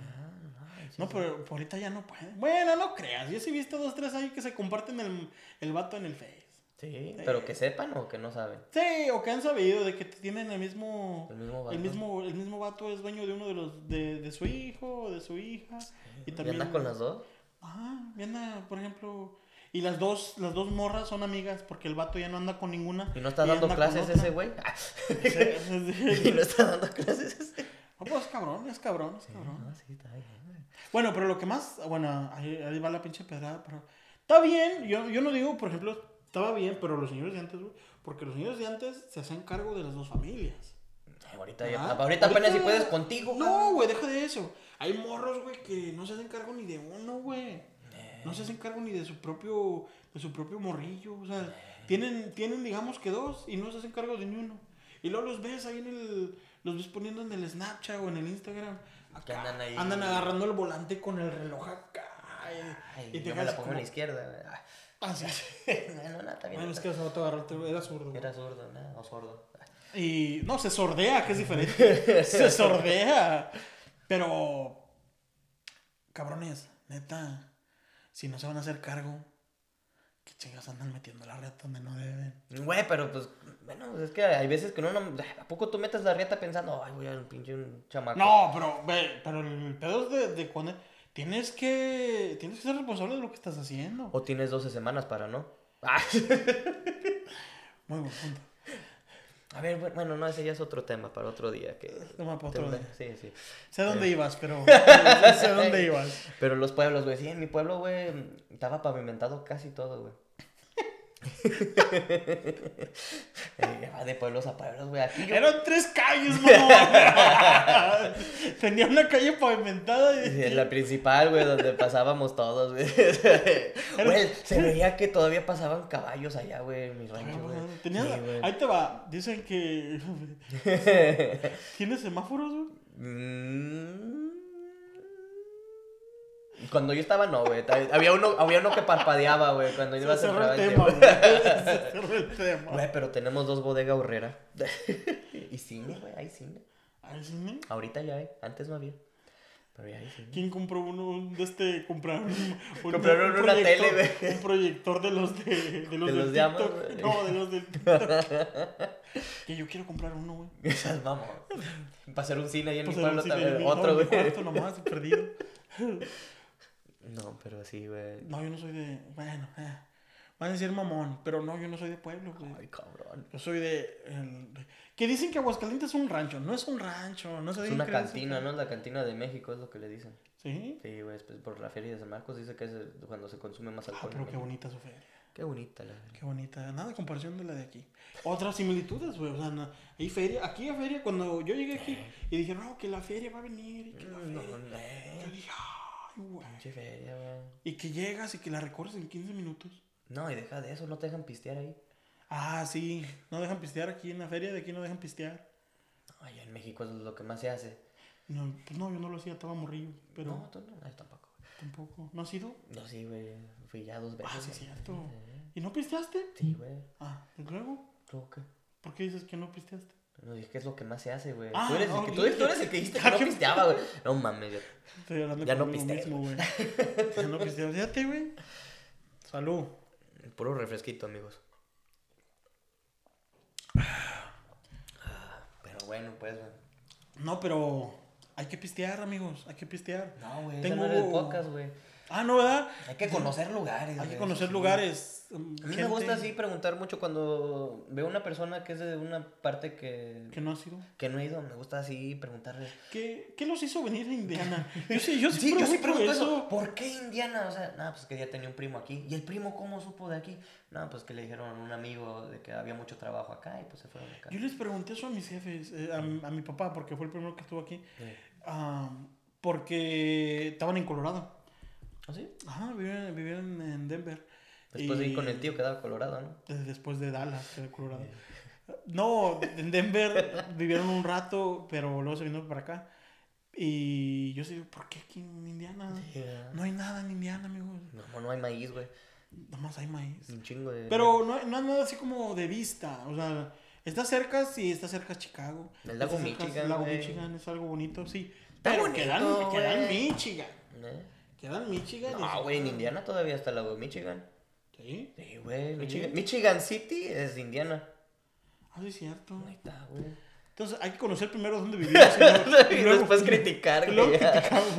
Ah, no,
pero por ahorita ya no pueden. Bueno, no creas. Yo sí he visto dos, tres ahí que se comparten el, el vato en el Face.
Sí, pero que sepan o que no saben.
Sí, o que han sabido de que tienen el mismo.
El mismo vato.
El mismo, el mismo vato es dueño de uno de los. de, de su hijo o de su hija. Y
¿Y
también.
anda con las dos?
Ajá, y anda, por ejemplo. Y las dos, las dos morras son amigas porque el vato ya no anda con ninguna.
¿Y no está
y
dando clases ese güey?
Sí,
¿Y no está dando clases ese?
No, pues cabrón, es cabrón, es cabrón.
No, sí, está bien.
Bueno, pero lo que más, bueno, ahí, ahí va la pinche pedrada, pero está bien, yo, yo no digo, por ejemplo, estaba bien, pero los señores de antes, güey, porque los señores de antes se hacían cargo de las dos familias.
Ahorita, ya,
Ah,
ahorita apenas si puedes contigo,
No, güey, deja de eso. Hay morros, güey, que no se hacen cargo ni de uno, güey. No se hacen cargo ni de su propio, de su propio morrillo, o sea, tienen, tienen, digamos que dos y no se hacen cargo de ni uno. Y luego los ves ahí en el, los ves poniendo en el Snapchat o en el Instagram.
Que andan ahí.
Andan agarrando el volante con el reloj acá.
Ay,
y te
yo me la pongo en
como-
la izquierda, güey. Ah,
Ah, sí.
No, no, bien.
Bueno, es que ese vato agarrarte era zurdo.
Era zurdo, ¿no? O sordo.
Y no, se sordea, que es diferente. se sordea. Pero, cabrones, neta, si no se van a hacer cargo, ¿qué chingas andan metiendo la reta donde no deben?
Güey, pero pues, bueno, es que hay veces que uno no... ¿A poco tú metes la rieta pensando, ay, voy a un pinche un chamaco?
No, pero, ve, pero el pedo es de, de cuando tienes que, tienes que ser responsable de lo que estás haciendo.
O tienes 12 semanas para no. Ah.
Muy buen punto.
A ver, bu- bueno, no, ese ya es otro tema para otro día. Que
Tema para otro día.
Sí, sí.
Sé dónde
Eh.
ibas, pero sé dónde ibas.
Pero los pueblos, güey, sí, en mi pueblo, güey, estaba pavimentado casi todo, güey. De pueblos a pueblos, güey. Aquí yo...
Eran tres calles, mamá. Tenía una calle pavimentada y...
La principal, güey, donde pasábamos todos, güey. Güey, se veía que todavía pasaban caballos allá, güey, en mi rancho, güey.
Tenía-
Sí, güey.
ahí te va. Dicen que. ¿Tienes semáforos, güey?
Mm. Cuando yo estaba, no, güey. Había uno, había uno que parpadeaba, güey, cuando
Se
ibas a entrar
el tema, güey. Se cerró el tema.
Güey, pero tenemos dos bodegas horrera. y cine, güey, hay cine.
¿Al cine?
Ahorita ya hay, antes no había. Había ahí, sí.
¿Quién compró uno un- de este? Compraron un,
Compraron
un
una
proyector-
tele, güey.
Un proyector de los de, de los
De los de
TikTok. No, de los del TikTok. que yo quiero comprar uno, güey.
Esas vamos. Para hacer un cine ahí en mi pueblo
cine,
también. Otro, güey.
cuarto nomás, perdido.
No, pero sí, güey.
No, yo no soy de. Bueno, eh. Van a decir mamón, pero no, yo no soy de pueblo, güey.
Ay, cabrón.
Yo soy de. el- que dicen que Aguascalientes es un rancho. No es un rancho, no se
Es
dice
una
que
cantina, ¿no? La cantina de México es lo que le dicen.
Sí.
Sí, güey, pues, por la feria de San Marcos dice que es el- cuando se consume más
Ah,
alcohol.
pero
en
qué
México.
bonita su feria.
Qué bonita la
Qué bonita. Nada de comparación de la de aquí. Otras similitudes, güey. O sea, no- hay feria. Aquí hay feria. Cuando yo llegué aquí y dije, no, que la feria va a venir. Y que la
Mm, No,
feria.
no,
Yo dije, ay, güey.
pinche feria, güey.
Y que llegas y que la recorres en 15 minutos.
No, y deja de eso, no te dejan pistear ahí.
Ah, sí. No dejan pistear aquí en la feria. De aquí no dejan pistear.
No, allá en México es lo que más se hace.
No, pues no, yo no lo hacía. Estaba morrillo. Pero
No, tú no, ay, tampoco.
tampoco. ¿No has ido?
No, sí, güey. Fui ya dos veces.
Ah, sí, es cierto. ¿Y no pisteaste?
Sí, güey.
Ah, ¿y luego?
Luego, ¿qué?
¿Por qué dices que no pisteaste?
No, dije que es lo que más se hace, güey.
Ah,
tú, eres
no,
el que, tú, eres el que dijiste que no pisteaba, güey. No mames.
Estoy hablando
Ya no
mismo, güey. ya no pisteas. Fíjate, güey. Salud.
Puro refresquito, amigos. Pero bueno, pues, güey.
No, pero hay que pistear, amigos. Hay que pistear.
No, güey,
Tengo-
Tengo... no era el podcast, güey.
Ah, no, ¿verdad?
Hay que conocer lugares,
Hay que conocer
sí.
lugares. um,
A mí
gente
me gusta así preguntar mucho cuando veo una persona que es de una parte que,
Que no ha sido.
que no he ido. Me gusta así preguntarles.
¿Qué, qué los hizo venir a Indiana? Yo sí, yo sí,
yo sí
pregunto
eso. ¿Por qué Indiana? O sea, nada, pues que ya tenía un primo aquí. ¿Y el primo cómo supo de aquí? No, pues que le dijeron a un amigo de que había mucho trabajo acá y pues se fueron acá.
Yo les pregunté eso a mis jefes, eh, a, a mi papá, porque fue el primero que estuvo aquí.
Sí.
ah, porque estaban en Colorado.
¿Ah, sí?
Ajá, vivían, vivían en Denver.
Después de ir con el tío que daba Colorado, ¿no?
Después de Dallas, que era Colorado. No, en Denver vivieron un rato, pero luego se vinieron para acá. Y yo sé, ¿por qué aquí en Indiana? No hay nada en Indiana, amigos.
No, no hay maíz, güey.
Nada más hay maíz.
Un chingo de.
Pero no, no hay nada así como de vista. O sea, está cerca, sí, está cerca Chicago.
El lago Michigan,
El lago. Michigan es algo bonito, sí.
Está
Pero
bonito,
queda, en- queda en
güey.
Michigan.
¿Eh?
Queda en Michigan.
No, güey, en Indiana todavía está lago de Michigan.
Sí.
Sí, güey. Michigan, Michigan City es de Indiana.
Ah, sí, es cierto.
Ahí está, güey.
Entonces hay que conocer primero dónde vivimos. y luego-
después criticar,
luego
güey.
criticamos.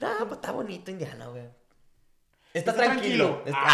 No, pues está bonito Indiana, güey. Está,
Está
tranquilo.
tranquilo.
Está...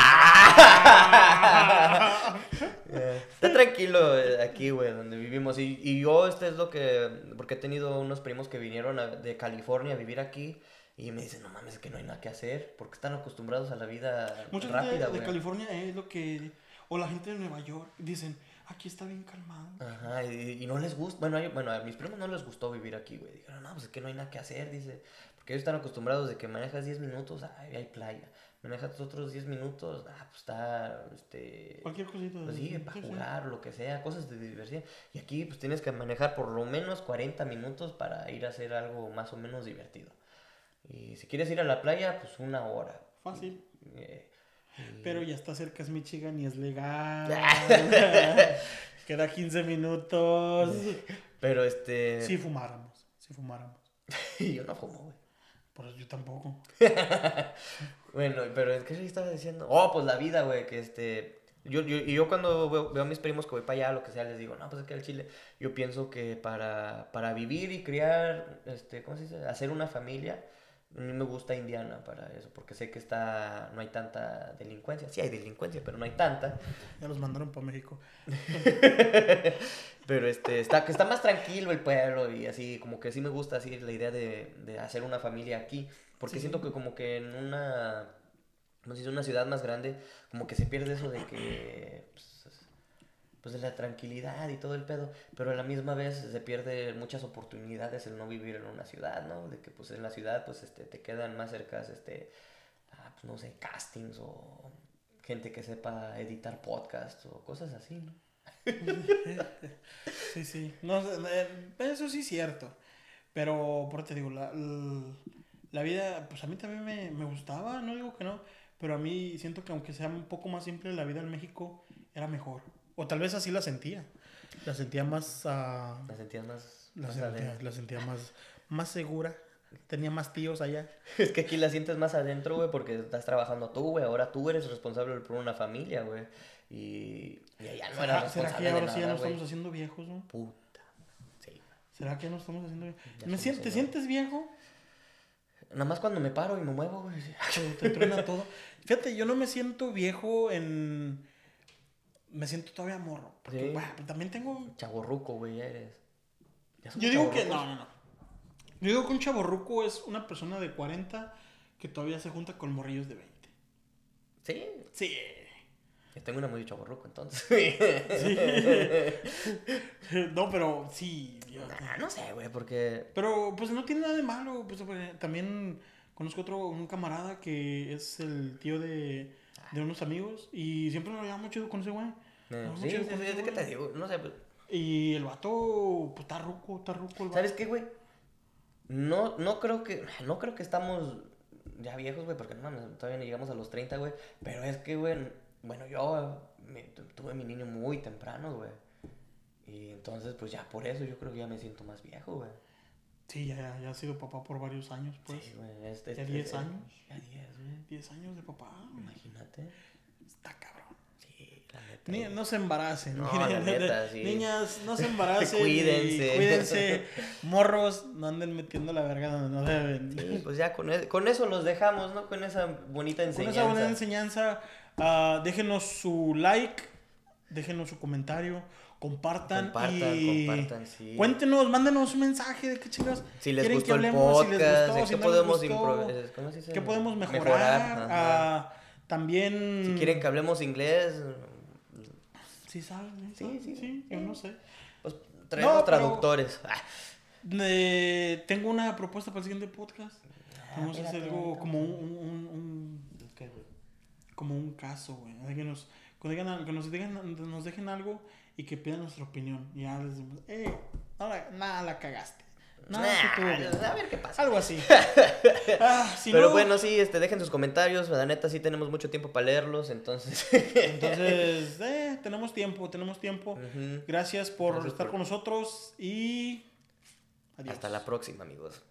Eh, está tranquilo eh, aquí, güey, donde vivimos. Y, y yo, este es lo que. Porque he tenido unos primos que vinieron a- de California a vivir aquí. Y me dicen, no mames, es que no hay nada que hacer. Porque están acostumbrados a la vida
Mucha
rápida,
gente de, California es lo que. O la gente de Nueva York dicen, aquí está bien calmado.
Ajá, y, y no les gusta, bueno, bueno, a mis primos no les gustó vivir aquí, güey. Dijeron, no, pues es que no hay nada que hacer, dice. Porque ellos están acostumbrados de que manejas 10 minutos, ay, hay playa. Manejas otros 10 minutos, ah, pues está, este...
Cualquier cosita.
Pues sí, para jugar, lo que sea, cosas de diversión. Y aquí, pues tienes que manejar por lo menos 40 minutos para ir a hacer algo más o menos divertido. Y si quieres ir a la playa, pues una hora.
Fácil.
Eh,
Pero ya está cerca, es Michigan y es legal. Queda 15 minutos.
Pero este...
Si fumáramos, si fumáramos.
yo no fumo, güey.
Por eso yo tampoco.
Bueno, pero es que sí estaba diciendo. Oh, pues la vida, güey, que este. Yo, yo, y yo cuando veo, veo a mis primos que voy para allá, lo que sea, les digo, no, pues es que al Chile, yo pienso que para, para vivir y criar, este, ¿cómo se dice? Hacer una familia, a mí me gusta Indiana para eso, porque sé que está, no hay tanta delincuencia. Sí hay delincuencia, pero no hay tanta.
Ya los mandaron para México.
Pero este, está, que está más tranquilo el pueblo y así, como que sí me gusta así la idea de, de hacer una familia aquí. Porque
Sí.
siento que como que en una, una ciudad más grande, como que se pierde eso de que, pues, pues de la tranquilidad y todo el pedo. Pero a la misma vez se pierde muchas oportunidades el no vivir en una ciudad, ¿no? De que pues en la ciudad pues este, te quedan más cercas, este, ah, pues no sé, castings o gente que sepa editar podcasts o cosas así, ¿no?
Sí, sí. No, eh, eso sí es cierto. Pero, por te digo, la, l- la vida, pues a mí también me, me gustaba, no digo que no, pero a mí siento que aunque sea un poco más simple, la vida en México era mejor. O tal vez así la sentía. La sentía más... ah,
La sentías más,
la,
más
sentía, la sentía más, más segura. Tenía más tíos allá.
Es que aquí la sientes más adentro, güey, porque estás trabajando tú, güey. Ahora tú eres responsable por una familia, güey. Y, y allá no eras
¿Será, será
responsable
que ahora sí ya nos estamos haciendo viejos, no?
Puta. Sí.
¿Será que ya nos estamos haciendo viejos? ¿Me
somos
sien- ¿Te
señores.
sientes viejo?
Nada más cuando me paro y me muevo, güey.
te truena todo. Fíjate, yo no me siento viejo en... Me siento todavía morro. Porque,
Sí.
bueno, pues también tengo...
Chaborruco, güey, ya eres. Ya
Yo digo que... No, no, no. Yo digo que un chaborruco es una persona de 40 que todavía se junta con morrillos de 20.
Sí.
Sí.
Yo tengo una muy chaborruco, entonces.
no, pero sí. yo-
Nah, no sé, güey, porque.
Pero pues no tiene nada de malo. Pues, eh, también conozco otro, un camarada que es el tío de, de unos amigos y siempre nos llevamos chido con ese güey. No,
sí,
mucho
sí,
con
sí,
ese
es que te digo, no sé. pues,
Y el vato, pues está ruco, está ruco el vato.
¿Sabes qué, güey? No, no creo que. No creo que estamos ya viejos, güey, porque no mames, todavía no llegamos a los 30, güey. Pero es que, güey, bueno, yo me- tu- tuve mi niño muy temprano, güey. Y entonces, pues ya por eso yo creo que ya me siento más viejo, güey.
Sí, ya, ya, ya ha sido papá por varios años, pues.
Sí, güey. Este,
¿Ya
este-
10
este-
años?
Ya 10, güey.
10 años de papá. güey.
Imagínate.
Está cabrón.
Sí, la neta.
Ni- no se embaracen.
No,
miren,
la neta, sí.
Niñas, no se embaracen.
Cuídense.
Cuídense. Morros, no anden metiendo la verga donde no deben.
Sí, pues ya con, e- con eso los dejamos, ¿no? Con esa bonita
Con
enseñanza.
esa buena enseñanza, ah, déjenos su like, déjenos su comentario, compartan,
Compartan,
y
compartan, sí.
cuéntenos, mándenos un mensaje de qué chingados
Si les
quieren
gustó
que
el
hablemos,
podcast,
si les gustó,
¿en
si
qué podemos improvisar? ¿Cómo se dice?
qué podemos mejorar. ah, también...
Si quieren que hablemos inglés,
Sí, saben,
Sí,
sí,
sí,
sí, yo no sé.
pues traemos
No,
traductores. Ah,
Eh, tengo una propuesta para el siguiente podcast. Vamos a hacer algo como un, un- un- como un caso, güey. Que nos, que digan- que nos, digan, nos dejen algo y que pidan nuestra opinión. Y ya les decimos, eh, nada la cagaste. Nada.
Nah, a ver qué pasa.
Algo así. Ah, si
Pero
no,
bueno, sí, este, dejen sus comentarios. La neta, sí tenemos mucho tiempo para leerlos, entonces.
Entonces, eh, tenemos tiempo, tenemos tiempo. Gracias por
Gracias
estar
por-
con nosotros y adiós.
Hasta la próxima, amigos.